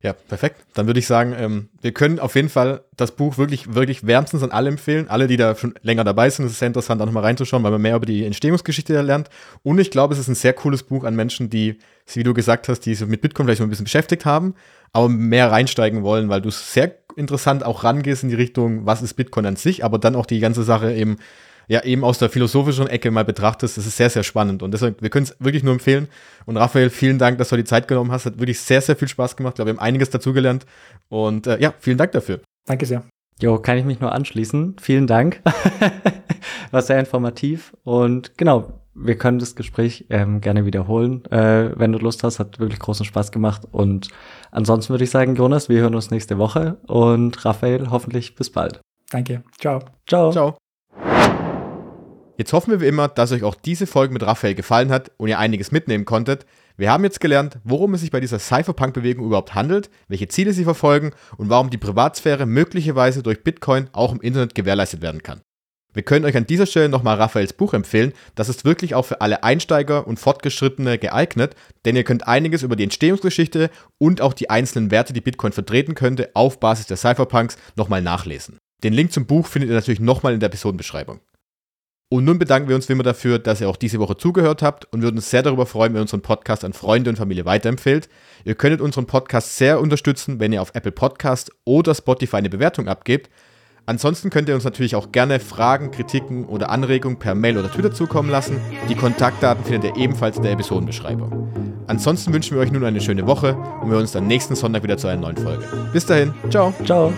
Ja, perfekt. Dann würde ich sagen, ähm, wir können auf jeden Fall das Buch wirklich, wirklich wärmstens an alle empfehlen. Alle, die da schon länger dabei sind, es ist sehr interessant, auch nochmal reinzuschauen, weil man mehr über die Entstehungsgeschichte lernt. Und ich glaube, es ist ein sehr cooles Buch an Menschen, die, wie du gesagt hast, die sich mit Bitcoin vielleicht noch ein bisschen beschäftigt haben, aber mehr reinsteigen wollen, weil du sehr interessant auch rangehst in die Richtung, was ist Bitcoin an sich, aber dann auch die ganze Sache eben ja eben aus der philosophischen Ecke mal betrachtest, das ist sehr, sehr spannend. Und deshalb, wir können es wirklich nur empfehlen. Und Raphael, vielen Dank, dass du die Zeit genommen hast. Hat wirklich sehr, sehr viel Spaß gemacht. Ich glaube, wir haben einiges dazugelernt. Und äh, ja, vielen Dank dafür. Danke sehr. Jo, kann ich mich nur anschließen. Vielen Dank. War sehr informativ. Und genau, wir können das Gespräch ähm, gerne wiederholen, äh, wenn du Lust hast. Hat wirklich großen Spaß gemacht. Und ansonsten würde ich sagen, Jonas, wir hören uns nächste Woche. Und Raphael, hoffentlich bis bald. Danke. Ciao. Ciao. Ciao. Jetzt hoffen wir wie immer, dass euch auch diese Folge mit Raphael gefallen hat und ihr einiges mitnehmen konntet. Wir haben jetzt gelernt, worum es sich bei dieser Cypherpunk-Bewegung überhaupt handelt, welche Ziele sie verfolgen und warum die Privatsphäre möglicherweise durch Bitcoin auch im Internet gewährleistet werden kann. Wir können euch an dieser Stelle nochmal Raphaels Buch empfehlen. Das ist wirklich auch für alle Einsteiger und Fortgeschrittene geeignet, denn ihr könnt einiges über die Entstehungsgeschichte und auch die einzelnen Werte, die Bitcoin vertreten könnte, auf Basis der Cypherpunks nochmal nachlesen. Den Link zum Buch findet ihr natürlich nochmal in der Episodenbeschreibung. Und nun bedanken wir uns wie immer dafür, dass ihr auch diese Woche zugehört habt und würden uns sehr darüber freuen, wenn ihr unseren Podcast an Freunde und Familie weiterempfehlt. Ihr könntet unseren Podcast sehr unterstützen, wenn ihr auf Apple Podcast oder Spotify eine Bewertung abgebt. Ansonsten könnt ihr uns natürlich auch gerne Fragen, Kritiken oder Anregungen per Mail oder Twitter zukommen lassen. Die Kontaktdaten findet ihr ebenfalls in der Episodenbeschreibung. Ansonsten wünschen wir euch nun eine schöne Woche und wir hören uns dann nächsten Sonntag wieder zu einer neuen Folge. Bis dahin, ciao. Ciao.